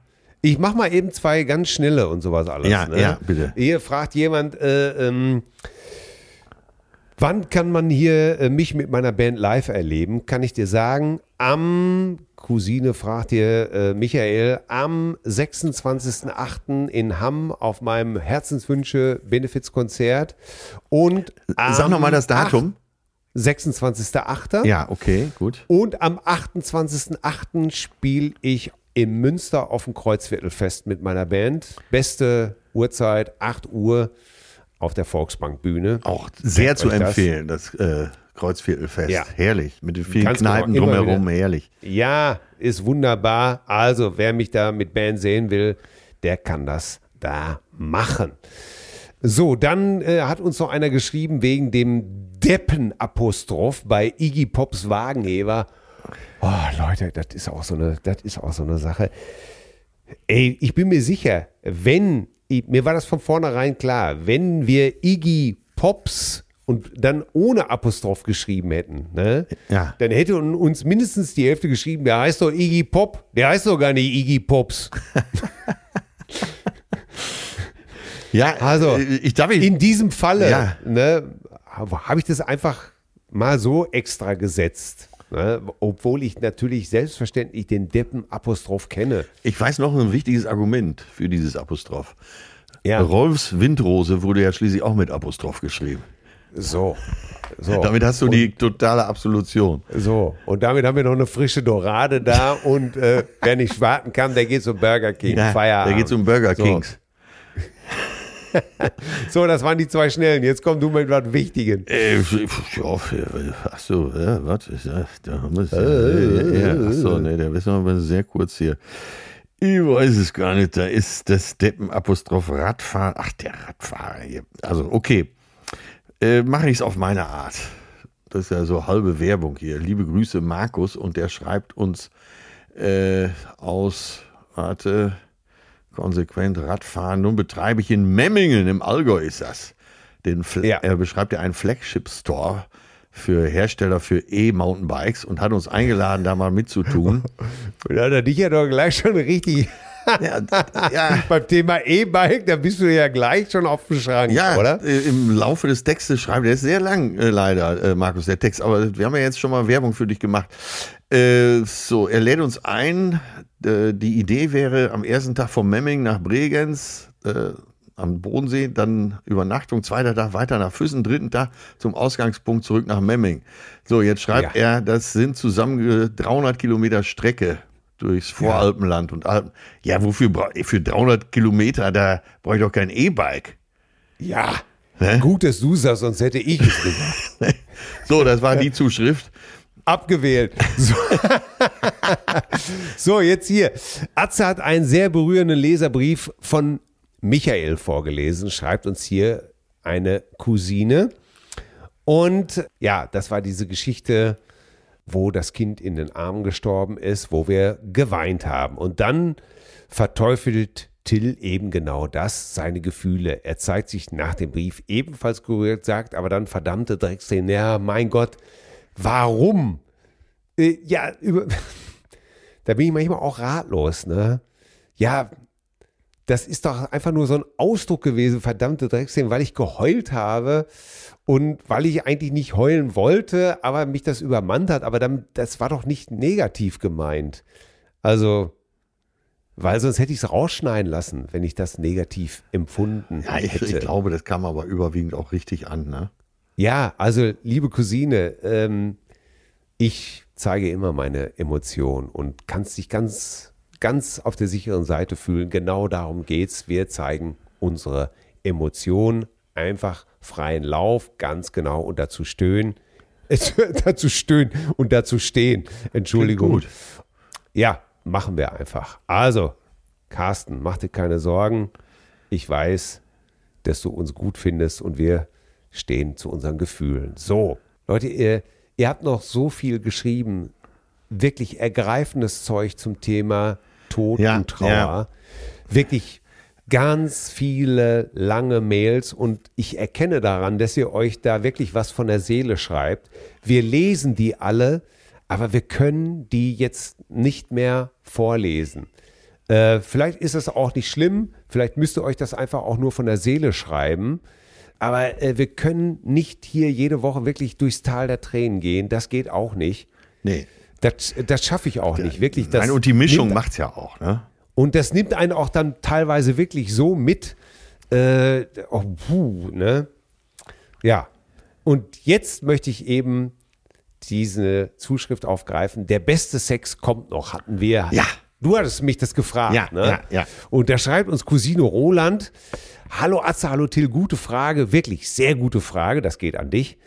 Ich mach mal eben zwei ganz schnelle und sowas alles. Ja, ne? ja, bitte. Hier fragt jemand, äh, ähm, wann kann man hier äh, mich mit meiner Band live erleben? Kann ich dir sagen, am, Cousine fragt dir äh, Michael, am 26.08. in Hamm auf meinem Herzenswünsche Benefizkonzert und Sag nochmal das Datum. 26.08. Ja, okay, gut. Und am 28.08. spiele ich im Münster auf dem Kreuzviertelfest mit meiner Band. Beste Uhrzeit, 8 Uhr auf der Volksbankbühne. Auch sehr zu euch das. empfehlen, das, äh, Kreuzviertelfest. Ja. Herrlich. Mit den vielen Ganz Kneipen genau, drumherum, wieder. herrlich. Ja, ist wunderbar. Also, wer mich da mit Band sehen will, der kann das da machen. So, dann äh, hat uns noch einer geschrieben wegen dem Deppen-Apostroph bei Iggy Pops Wagenheber. Oh, Leute, das ist auch so eine, das ist auch so eine Sache. Ey, ich bin mir sicher, wenn, mir war das von vornherein klar, wenn wir Iggy Pops und dann ohne Apostroph geschrieben hätten, ne? Ja. dann hätte uns mindestens die Hälfte geschrieben, der heißt doch Iggy Pop, der heißt doch gar nicht Iggy Pops. Ja, Also, äh, ich darf ich, In diesem Falle Ja. ne, habe ich das einfach mal so extra gesetzt. Ne? Obwohl ich natürlich selbstverständlich den Deppen-Apostroph kenne. ich weiß noch ein wichtiges Argument für dieses Apostroph. Ja, Rolfs Windrose wurde ja schließlich auch mit Apostroph geschrieben. so. so. Damit hast du die totale Absolution. So, und damit haben wir noch eine frische Dorade da und äh, wer nicht warten kann, der geht zum Burger King. Feierabend. da geht um Burger. Kings. So, das waren die zwei Schnellen. Jetzt komm du mit was Wichtigen. Äh, ja, ach so, ja, was ist das? Da haben wir's. ja, ja, ach so, nee, der ist noch aber sehr kurz hier. Ich weiß es gar nicht, da ist das Deppen-Apostroph Radfahren. Ach, der Radfahrer hier. Also, okay. Äh, Mache ich es auf meine Art. Das ist ja so halbe Werbung hier. Liebe Grüße, Markus. Und der schreibt uns äh, aus, warte, konsequent Radfahren. Nun betreibe ich in Memmingen, im Allgäu ist das. Den Fla Ja. Er beschreibt ja einen Flagship-Store für Hersteller für E-Mountainbikes und hat uns eingeladen, da mal mitzutun. Da hat er dich ja doch gleich schon richtig Ja, ja, Beim Thema E-Bike, da bist du ja gleich schon auf dem Schrank, ja oder? äh, im Laufe des Textes schreiben, der ist sehr lang äh, leider, äh, Markus, der Text, aber wir haben ja jetzt schon mal Werbung für dich gemacht. Äh, so, er lädt uns ein, äh, die Idee wäre, am ersten Tag vom Memming nach Bregenz, äh, am Bodensee, dann Übernachtung, zweiter Tag weiter nach Füssen, dritten Tag zum Ausgangspunkt zurück nach Memming. So, jetzt schreibt Ja. er, das sind zusammen äh, 300 Kilometer Strecke durchs Voralpenland und Alpen. Ja, wofür bra- für 300 Kilometer, da brauche ich doch kein E-Bike. Ja. Hä? Gut, dass du sagst, sonst hätte ich es gesagt. So, das war die Zuschrift. Abgewählt. So. so, jetzt hier. Atze hat einen sehr berührenden Leserbrief von Michael vorgelesen, schreibt uns hier eine Cousine. Und ja, das war diese Geschichte, wo das Kind in den Armen gestorben ist, wo wir geweint haben. Und dann verteufelt Till eben genau das, seine Gefühle. Er zeigt sich nach dem Brief ebenfalls gerührt, sagt aber dann, verdammte Drecksäge, ja, mein Gott, warum? Äh, ja, über, da bin ich manchmal auch ratlos, ne? Ja, das ist doch einfach nur so ein Ausdruck gewesen, verdammte Drecksäge, weil ich geheult habe und weil ich eigentlich nicht heulen wollte, aber mich das übermannt hat. Aber dann, das war doch nicht negativ gemeint. Also, weil sonst hätte ich es rausschneiden lassen, wenn ich das negativ empfunden Ja, ich, hätte. ich glaube, das kam aber überwiegend auch richtig an. Ne? Ja, also liebe Cousine, ähm, ich zeige immer meine Emotionen und kannst dich ganz, ganz auf der sicheren Seite fühlen. Genau darum geht's. Wir zeigen unsere Emotionen einfach freien Lauf, ganz genau und dazu stöhnen. dazu stöhnen und dazu stehen. Entschuldigung. Ja, machen wir einfach. Also, Carsten, mach dir keine Sorgen. Ich weiß, dass du uns gut findest und wir stehen zu unseren Gefühlen. So, Leute, ihr, ihr habt noch so viel geschrieben. Wirklich ergreifendes Zeug zum Thema Tod Ja, und Trauer. ja. Wirklich ganz viele lange Mails und ich erkenne daran, dass ihr euch da wirklich was von der Seele schreibt. Wir lesen die alle, aber wir können die jetzt nicht mehr vorlesen. Äh, vielleicht ist es auch nicht schlimm, vielleicht müsst ihr euch das einfach auch nur von der Seele schreiben. Aber äh, wir können nicht hier jede Woche wirklich durchs Tal der Tränen gehen. Das geht auch nicht. Nee. Das, das schaffe ich auch nicht. Wirklich, das Nein, und die Mischung nimmt- macht's ja auch. Ne? und das nimmt einen auch dann teilweise wirklich so mit. Äh, oh, puh, ne? Ja. Und jetzt möchte ich eben diese Zuschrift aufgreifen. Der beste Sex kommt noch, hatten wir. Ja. Du hattest mich das gefragt. Ja, ne? ja, ja. Und da schreibt uns Cousine Roland. Hallo Atze, hallo Till, gute Frage, wirklich sehr gute Frage, das geht an dich.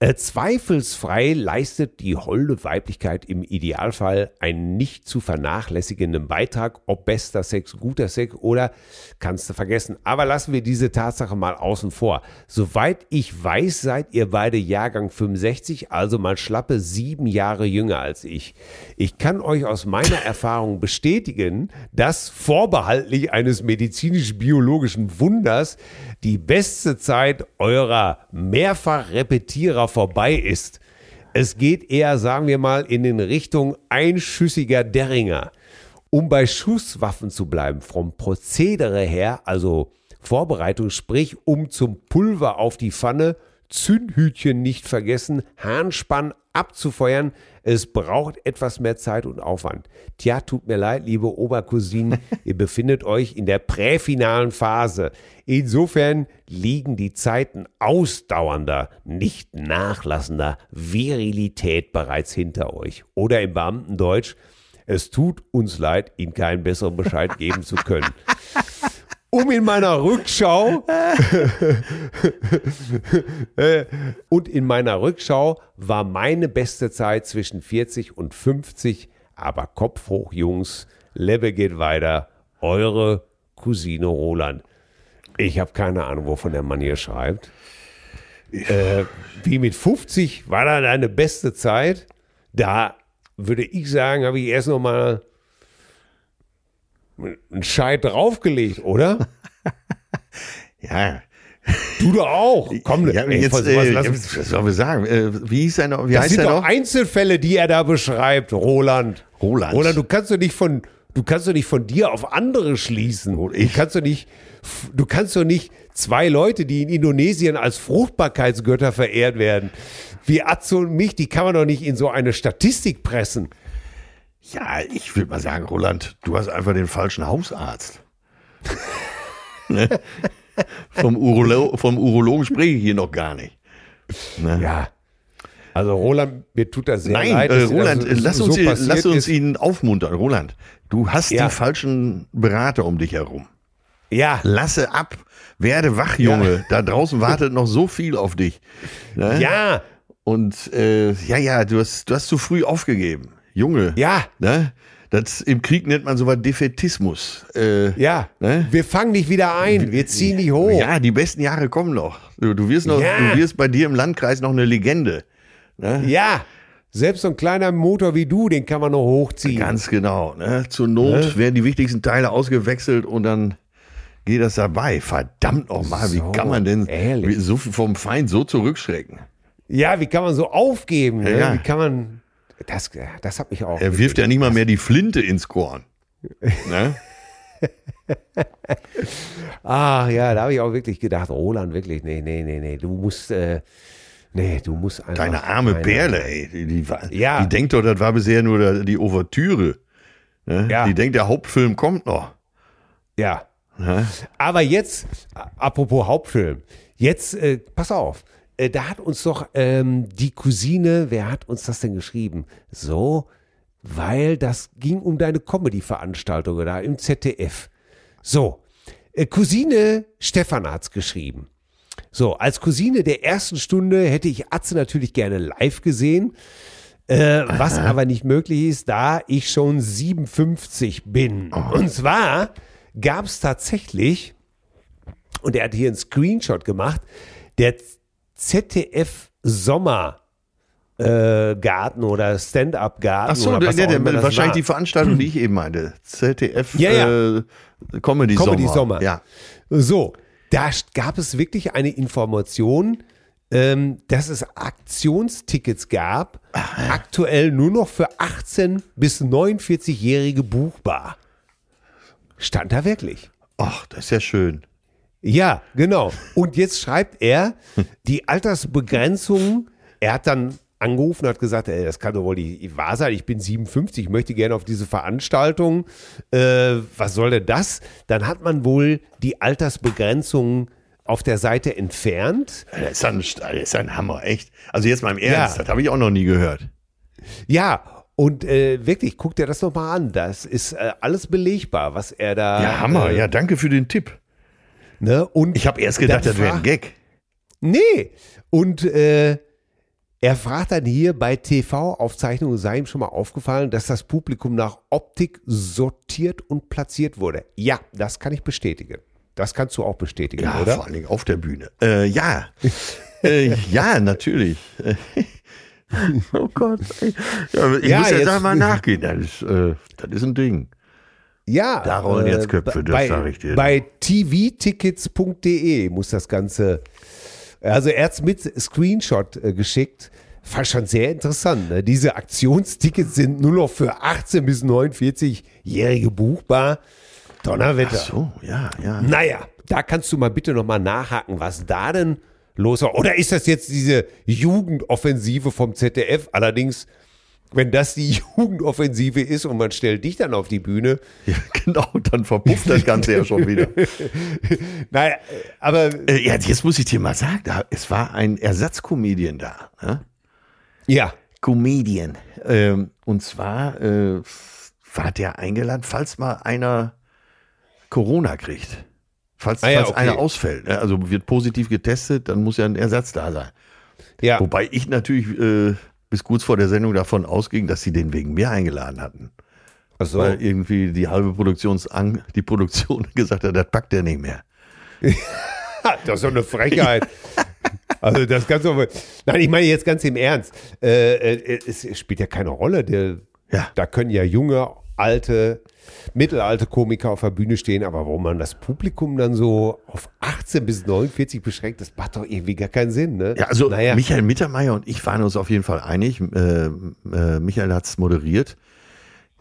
Äh, zweifelsfrei leistet die holde Weiblichkeit im Idealfall einen nicht zu vernachlässigenden Beitrag, ob bester Sex, guter Sex oder kannst du vergessen. Aber lassen wir diese Tatsache mal außen vor. Soweit ich weiß, seid ihr beide Jahrgang 65, also mal schlappe sieben Jahre jünger als ich. Ich kann euch aus meiner Erfahrung bestätigen, dass vorbehaltlich eines medizinisch-biologischen Wunders die beste Zeit eurer Vorbei ist. Es geht eher, sagen wir mal, in den Richtung einschüssiger Derringer. Um bei Schusswaffen zu bleiben, vom Prozedere her, also Vorbereitung, sprich um zum Pulver auf die Pfanne, Zündhütchen nicht vergessen, Harnspann abzufeuern. Es braucht etwas mehr Zeit und Aufwand. Tja, tut mir leid, liebe Obercousinen, ihr befindet euch in der präfinalen Phase. Insofern liegen die Zeiten ausdauernder, nicht nachlassender Virilität bereits hinter euch. Oder im Beamtendeutsch, es tut uns leid, Ihnen keinen besseren Bescheid geben zu können. Um in meiner Rückschau äh, und in meiner Rückschau war meine beste Zeit zwischen 40 und 50, aber Kopf hoch, Jungs, Lebe geht weiter, eure Cousine Roland. Ich habe keine Ahnung, wovon der Mann hier schreibt. Äh, wie mit 50 war da deine beste Zeit? Da würde ich sagen, habe ich erst noch mal einen Scheit draufgelegt, oder? Ja. Du doch auch. Komm, ja, ey, jetzt, sowas äh, was sollen wir sagen? Äh, wie hieß er noch? Wie das heißt sind er doch noch? Einzelfälle, die er da beschreibt, Roland. Roland. Roland, du kannst doch nicht von, du kannst doch nicht von dir auf andere schließen. Ich- Du kannst doch nicht, du kannst doch nicht zwei Leute, die in Indonesien als Fruchtbarkeitsgötter verehrt werden, wie Atze und mich, die kann man doch nicht in so eine Statistik pressen. Ja, ich würde mal sagen, Roland, du hast einfach den falschen Hausarzt. ne? vom, Urolo vom Urologen spreche ich hier noch gar nicht. Ne? Ja. Also Roland, mir tut das sehr Nein, leid. äh, dass Roland, äh, lass uns, so lass uns ihn aufmuntern. Roland, du hast Ja. die falschen Berater um dich herum. Ja, Lasse ab, werde wach, Junge. Da draußen wartet noch so viel auf dich. Ne? ja, Und äh, ja, ja, du hast, du hast zu früh aufgegeben. Junge. ja, Ne? Das, Im Krieg nennt man sowas Defetismus. Äh, ja. Ne? Wir fangen nicht wieder ein, wir ziehen nicht hoch. Ja, die besten Jahre kommen noch. Du, du, wirst noch Ja. du wirst bei dir im Landkreis noch eine Legende. Ne? Ja, selbst so ein kleiner Motor wie du, den kann man noch hochziehen. Ganz genau. Ne? Zur Not werden die wichtigsten Teile ausgewechselt und dann geht das dabei. Verdammt nochmal, wie So, kann man denn ehrlich. wie- so vom Feind so zurückschrecken? Ja, wie kann man so aufgeben? Ne? Ja. Wie kann man. Das, das hat mich auch. Er wirft ja nicht mal mehr die Flinte ins Korn. Ne? Ah, ja, da habe ich auch wirklich gedacht, Roland, wirklich, nee, nee, nee, nee, du musst, äh, nee, du musst einfach. Deine arme Nein, Perle, ey. Die, die, war, Ja. die denkt doch, das war bisher nur die Ouvertüre. Ne? Ja. Die denkt, der Hauptfilm kommt noch. Ja. Ne? Aber jetzt, apropos Hauptfilm, jetzt, äh, pass auf, äh, da hat uns doch ähm, die Cousine, wer hat uns das denn geschrieben? So, weil das ging um deine Comedy-Veranstaltung da im ZDF. So, äh, Cousine Stefan hat's geschrieben. So, als Cousine der ersten Stunde hätte ich Atze natürlich gerne live gesehen, äh, was aber nicht möglich ist, da ich schon 57 bin. Und zwar gab es tatsächlich, und er hat hier einen Screenshot gemacht, der ZDF Sommer äh, Garten oder Stand-up-Garten. Ach so, oder der, was der, auch immer der, das wahrscheinlich war. die Veranstaltung, die ich eben meinte. ZDF Ja, ja. Äh, Comedy, Comedy Sommer. Sommer. Ja. So, da gab es wirklich eine Information, ähm, dass es Aktionstickets gab, aktuell nur noch für 18 bis 49-Jährige buchbar. Stand da wirklich. Ach, das ist ja schön. Ja, genau. Und jetzt schreibt er, die Altersbegrenzung, er hat dann angerufen und hat gesagt, ey, das kann doch wohl nicht wahr sein, ich bin 57, ich möchte gerne auf diese Veranstaltung. Äh, was soll denn das? Dann hat man wohl die Altersbegrenzung auf der Seite entfernt. Das ist ein, das ist ein Hammer, echt. Also jetzt mal im Ernst, Ja. das habe ich auch noch nie gehört. Ja, und äh, wirklich, guck dir das nochmal an. Das ist äh, alles belegbar, was er da. Ja, Hammer. Äh, Ja, danke für den Tipp. Ne? Und Ich habe erst gedacht, das wäre ein Gag. Nee. Und äh, er fragt dann hier, bei TV-Aufzeichnungen sei ihm schon mal aufgefallen, dass das Publikum nach Optik sortiert und platziert wurde. Ja, das kann ich bestätigen. Das kannst du auch bestätigen, Ja, oder? vor allen Dingen auf der Bühne. Äh, ja. äh, ja, natürlich. oh Gott. ey. Ja, ich Ja, muss jetzt jetzt- einmal nachgehen. Das ist, äh, das ist ein Ding. Ja. Da rollen jetzt Köpfe, das bei, sag ich dir. Bei tvtickets.de muss das Ganze. Also er hat's mit Screenshot äh, geschickt. Fand schon sehr interessant. Ne? Diese Aktionstickets sind nur noch für 18 bis 49-Jährige buchbar. Donnerwetter. Ach so, ja, ja. Naja, da kannst du mal bitte nochmal nachhaken, was da denn los war. Oder ist das jetzt diese Jugendoffensive vom ZDF? Allerdings, wenn das die Jugendoffensive ist und man stellt dich dann auf die Bühne, ja. Genau, dann verpufft das Ganze ja schon wieder. naja, aber Äh, ja, jetzt muss ich dir mal sagen, da, es war ein Ersatzcomedian da. Ne? ja, Comedian. Ähm, und zwar äh, war der eingeladen, falls mal einer Corona kriegt. Falls, Ah ja, falls okay. einer ausfällt. ne? Also wird positiv getestet, dann muss ja ein Ersatz da sein. ja, Wobei ich natürlich äh, bis kurz vor der Sendung davon ausging, dass sie den wegen mir eingeladen hatten. also, Weil irgendwie die halbe Produktionsang, die Produktion gesagt hat, das packt er nicht mehr. das ist doch eine Frechheit. Also das ganz Nein, ich meine jetzt ganz im Ernst. Äh, äh, es spielt ja keine Rolle. Der, Ja. Da können ja junge, alte, mittelalte Komiker auf der Bühne stehen, aber warum man das Publikum dann so auf 18 bis 49 beschränkt, das macht doch irgendwie gar keinen Sinn. Ne? Ja, also naja, Michael Mittermeier und ich waren uns auf jeden Fall einig. Äh, äh, Michael hat es moderiert.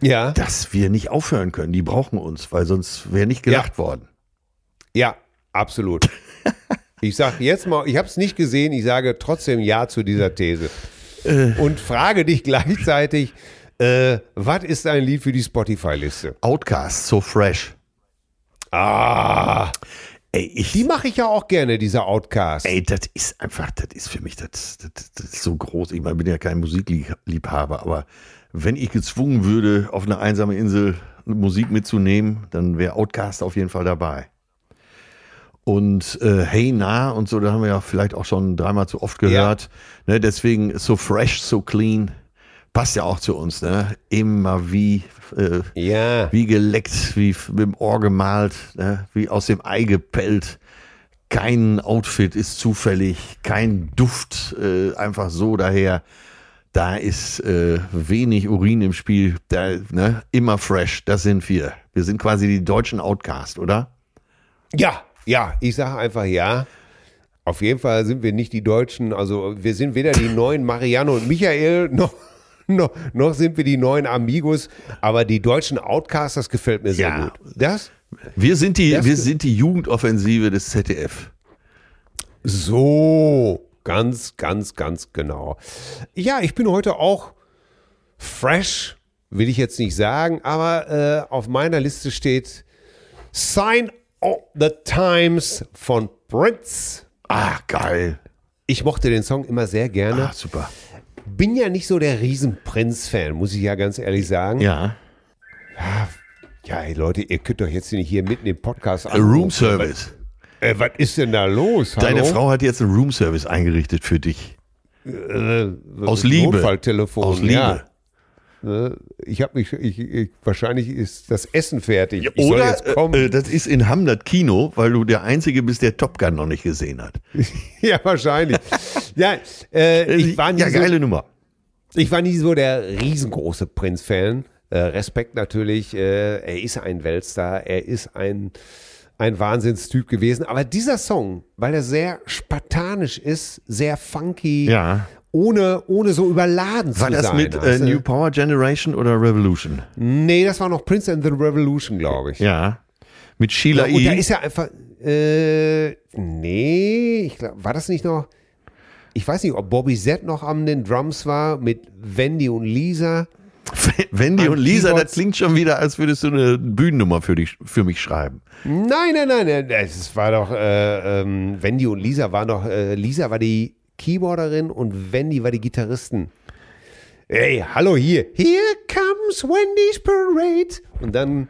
Ja, dass wir nicht aufhören können. Die brauchen uns, weil sonst wäre nicht gelacht worden. ja, absolut. Ich sage jetzt mal, ich habe es nicht gesehen, ich sage trotzdem Ja zu dieser These. Und frage dich gleichzeitig, äh, was ist ein Lied für die Spotify-Liste? Outcast, so fresh. Ah, Ey, ich, die mache ich ja auch gerne, dieser Outcast. ey, das ist einfach, das ist für mich, das, das, das ist so groß. Ich meine, ich bin ja kein Musikliebhaber, aber wenn ich gezwungen würde, auf eine einsame Insel Musik mitzunehmen, dann wäre Outcast auf jeden Fall dabei. Und äh, Hey Na und so, da haben wir ja vielleicht auch schon dreimal zu oft gehört. Ne, deswegen so fresh, so clean, passt ja auch zu uns. Ne? Immer wie, äh, Ja, wie geleckt, wie mit dem Ohr gemalt, ne? wie aus dem Ei gepellt. Kein Outfit ist zufällig, kein Duft äh, einfach so daher. Da ist äh, wenig Urin im Spiel, da, ne? immer fresh, das sind wir. Wir sind quasi die deutschen Outcast, oder? ja, ja, ich sage einfach ja. Auf jeden Fall sind wir nicht die Deutschen, also wir sind weder die neuen Marianne und Michael, noch, noch, noch sind wir die neuen Amigos, aber die deutschen Outcasts, das gefällt mir sehr Ja. gut. Das? Wir sind die, Das- wir sind die Jugendoffensive des ZDF. So, ganz, ganz, ganz genau. Ja, ich bin heute auch fresh, will ich jetzt nicht sagen, aber äh, auf meiner Liste steht Sign of the Times von Prince. Ah, geil. Ich mochte den Song immer sehr gerne. Ah, super. Bin ja nicht so der riesen Prince-Fan, muss ich ja ganz ehrlich sagen. Ja. Ja, ey, Leute, ihr könnt doch jetzt nicht hier mitten im Podcast A Room Service. Äh, was ist denn da los? Deine Hallo? Frau hat jetzt einen Room Service eingerichtet für dich. Äh, Aus Liebe. Notfalltelefon. Aus Liebe. Ja. Äh, Ich habe mich, ich, ich, wahrscheinlich ist das Essen fertig. soll Oder äh, äh, das ist in Hamm das Kino, weil du der Einzige bist, der Top Gun noch nicht gesehen hat. ja, wahrscheinlich. Ja, äh, ich war nie ja, so, geile Nummer. Ich war nie so der riesengroße Prinz-Fan. Äh, Respekt natürlich. Äh, er ist ein Weltstar. Er ist ein, ein Wahnsinnstyp gewesen. Aber dieser Song, weil er sehr spartanisch ist, sehr funky, Ja. ohne, ohne so überladen War zu das sein. mit äh, weißt du? New Power Generation oder Revolution? Nee, das war noch Prince and the Revolution, glaube ich. Ja. Mit Sheila und da E. ist ja einfach. Äh, nee, ich glaub, war das nicht noch. Ich weiß nicht, ob Bobby Z noch an den Drums war mit Wendy und Lisa. Wendy und Lisa, Keyboards. das klingt schon wieder, als würdest du eine Bühnennummer für, dich, für mich schreiben. Nein, nein, nein, nein. Es war doch, äh, ähm, Wendy und Lisa waren doch, äh, Lisa war die Keyboarderin und Wendy war die Gitarristin. Ey, hallo hier. Here comes Wendy's Parade. Und dann,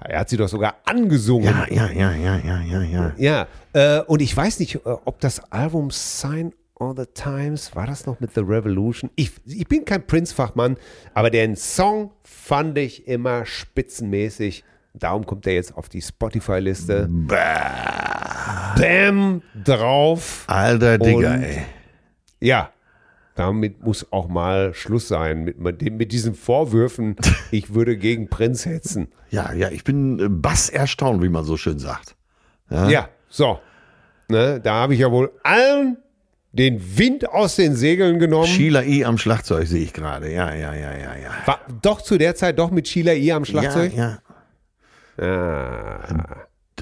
er hat sie doch sogar angesungen. Ja, ja, ja, ja, ja, ja, ja. Ja, äh, und ich weiß nicht, äh, ob das Album Sign of the Times, war das noch mit The Revolution? Ich, ich bin kein Prince-Fachmann, aber den Song fand ich immer spitzenmäßig. Darum kommt er jetzt auf die Spotify-Liste. Bam, drauf. Alter Digga, Und- ey. Ja, damit muss auch mal Schluss sein mit, mit, diesen Vorwürfen, ich würde gegen Prinz hetzen. Ja, ja, ich bin äh, bass erstaunt, wie man so schön sagt. Ja, so. Ne, da habe ich ja wohl allen den Wind aus den Segeln genommen. Sheila E. am Schlagzeug sehe ich gerade. Ja, ja, ja, ja, ja. War doch zu der Zeit doch mit Sheila E. am Schlagzeug. Ja, ja.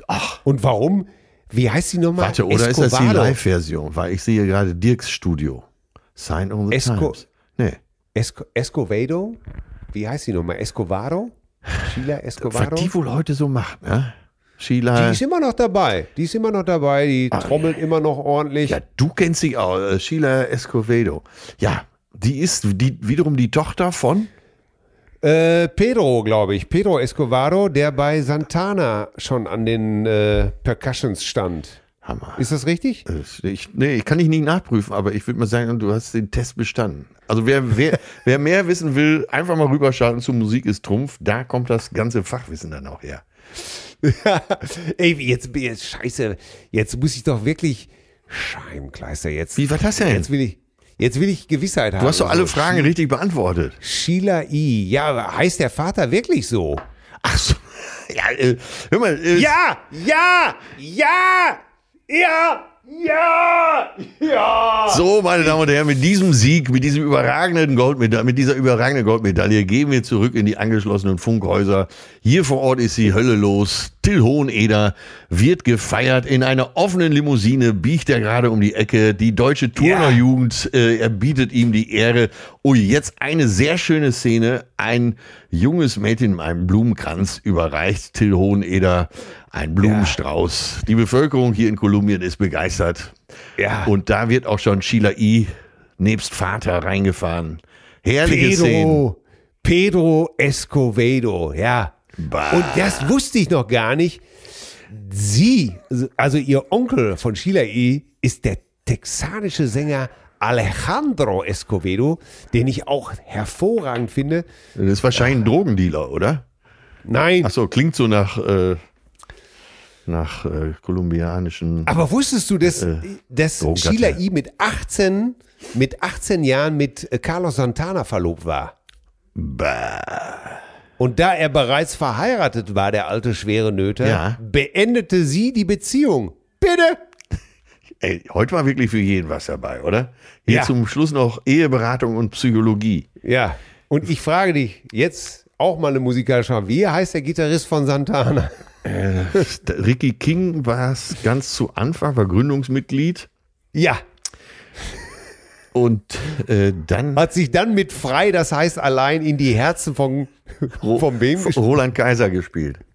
Ach. Und warum? Wie heißt die nochmal? Warte, oder ist das die Escovado. Live-Version? Weil ich sehe gerade Dirks Studio. Sign on the Esco- Times. Nee. Esco Escovedo? Wie heißt die nochmal? Escovado? Sheila Was Escovado? die wohl heute so macht, ne? Die Sheila. ist immer noch dabei. Die ist immer noch dabei. Die trommelt immer noch ordentlich. Ja, du kennst sie auch. äh, Sheila Escovedo. Ja, die ist die, wiederum die Tochter von. Äh, Pedro, glaube ich. Pedro Escovado, der bei Santana schon an den äh, Percussions stand. Hammer. Ist das richtig? Äh, Ich, nee, ich kann dich nicht nachprüfen, aber ich würde mal sagen, du hast den Test bestanden. Also wer, wer, wer mehr wissen will, einfach mal rüberschalten zu Musik ist Trumpf. Da kommt das ganze Fachwissen dann auch her. Ey, jetzt, jetzt scheiße, jetzt muss ich doch wirklich Scheimkleister jetzt. Wie, hast du denn? Jetzt will ich, jetzt will ich Gewissheit haben. Du hast doch alle Also, Fragen richtig beantwortet. Sheila I. Ja, heißt der Vater wirklich so? Ach so. Ja, äh, hör mal. Äh, Ja, ja, ja, ja, Ja! Ja! So, meine Damen und Herren, mit diesem Sieg, mit diesem überragenden Goldmedaille, mit dieser überragenden Goldmedaille gehen wir zurück in die angeschlossenen Funkhäuser. Hier vor Ort ist die Hölle los. Till Hoheneder wird gefeiert in einer offenen Limousine, biegt er gerade um die Ecke. Die deutsche Turnerjugend, äh, er bietet ihm die Ehre. Oh, jetzt eine sehr schöne Szene. Ein junges Mädchen mit einem Blumenkranz überreicht Till Hoheneder ein Blumenstrauß. Die Bevölkerung hier in Kolumbien ist begeistert. Ja. Und da wird auch schon Sheila I. nebst Vater reingefahren. Herrliche Szenen. Pedro, Pedro Escovedo, ja. Bah. Und das wusste ich noch gar nicht. Sie, also ihr Onkel von Sheila E., ist der texanische Sänger Alejandro Escovedo, den ich auch hervorragend finde. Das ist wahrscheinlich ein Drogendealer, oder? Nein, Ach so, klingt so nach, äh, nach äh, kolumbianischen. aber wusstest du, dass, dass Drogenkartell. Sheila E. mit 18, mit 18 Jahren mit äh, Carlos Santana verlobt war? Bah. Und da er bereits verheiratet war, der alte schwere Nöter, Ja. beendete sie die Beziehung. Bitte? Ey, heute war wirklich für jeden was dabei, oder? Hier Ja. zum Schluss noch Eheberatung und Psychologie. Ja. Und ich frage dich jetzt auch mal eine musikalische Wie heißt der Gitarrist von Santana? Der Ricky King war es ganz zu Anfang, war Gründungsmitglied. Ja. Und äh, dann Hat sich dann mit frei, das heißt allein in die Herzen von, von wem? Roland Kaiser gespielt.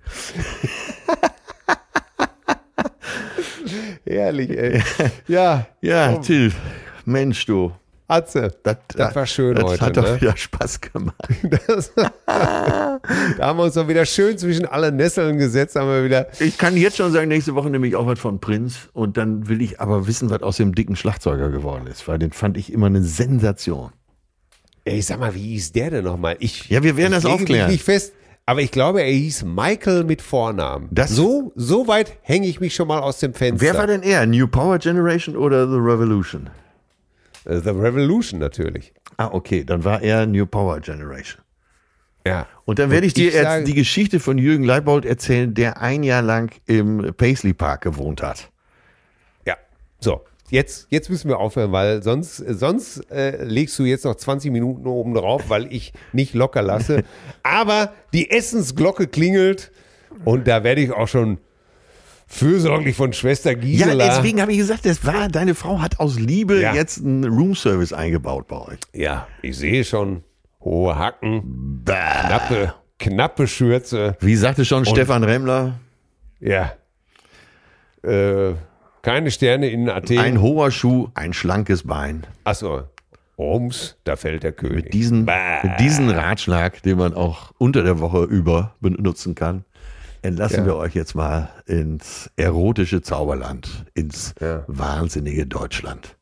Herrlich, ey. Ja. Ja, Till, Mensch, du. Atze. Das, Das war schön das heute, hat doch ne? wieder Spaß gemacht. Das, da haben wir uns doch wieder schön zwischen alle Nesseln gesetzt, haben wir wieder. Ich kann jetzt schon sagen, nächste Woche nehme ich auch was von Prinz. Und dann will ich aber wissen, was aus dem dicken Schlagzeuger geworden ist. Weil den fand ich immer eine Sensation. Ey, sag mal, wie hieß der denn nochmal? Ich, Ja, wir werden ich das aufklären. nicht fest, aber ich glaube, er hieß Michael mit Vornamen. Das- so, so weit hänge ich mich schon mal aus dem Fenster. Wer war denn eher? New Power Generation oder The Revolution? Äh, The Revolution natürlich. Ah, okay, dann war er New Power Generation. Ja. Und dann werde ich dir ich jetzt sage- die Geschichte von Jürgen Leibold erzählen, der ein Jahr lang im Paisley Park gewohnt hat. Ja. So. Jetzt, jetzt müssen wir aufhören, weil sonst, sonst äh, legst du jetzt noch 20 Minuten oben drauf, weil ich nicht locker lasse. Aber die Essensglocke klingelt und da werde ich auch schon fürsorglich von Schwester Ja, Gisela. deswegen habe ich gesagt, das war, deine Frau hat aus Liebe Ja. jetzt einen Roomservice eingebaut bei euch. Ja, ich sehe schon hohe Hacken, knappe, knappe Schürze. Wie sagte schon Stefan Remmler, Ja. Äh, keine Sterne in Athen. ein hoher Schuh, ein schlankes Bein. Achso. Rums, da fällt der König. Mit diesen, mit diesen Ratschlag, den man auch unter der Woche über benutzen kann, entlassen Ja. wir euch jetzt mal ins erotische Zauberland, ins Ja. wahnsinnige Deutschland.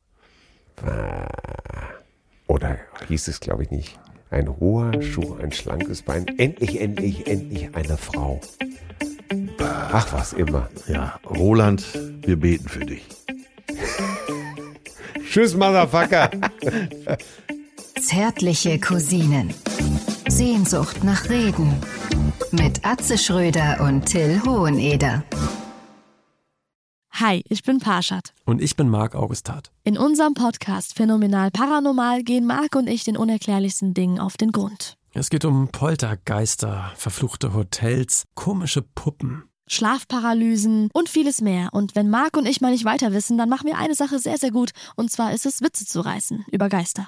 Oder hieß es, glaube ich, nicht. Ein hoher Schuh, ein schlankes Bein. Endlich, endlich, endlich eine Frau. Ach, was immer. Ja, Roland, wir beten für dich. Tschüss, Motherfucker. Zärtliche Cousinen. Sehnsucht nach Reden. Mit Atze Schröder und Till Hoheneder. Hi, ich bin Parshad. Und ich bin Marc Augustat. In unserem Podcast Phänomenal Paranormal gehen Marc und ich den unerklärlichsten Dingen auf den Grund. Es geht um Poltergeister, verfluchte Hotels, komische Puppen. Schlafparalysen und vieles mehr. Und wenn Marc und ich mal nicht weiter wissen, dann machen wir eine Sache sehr, sehr gut. Und zwar ist es, Witze zu reißen über Geister.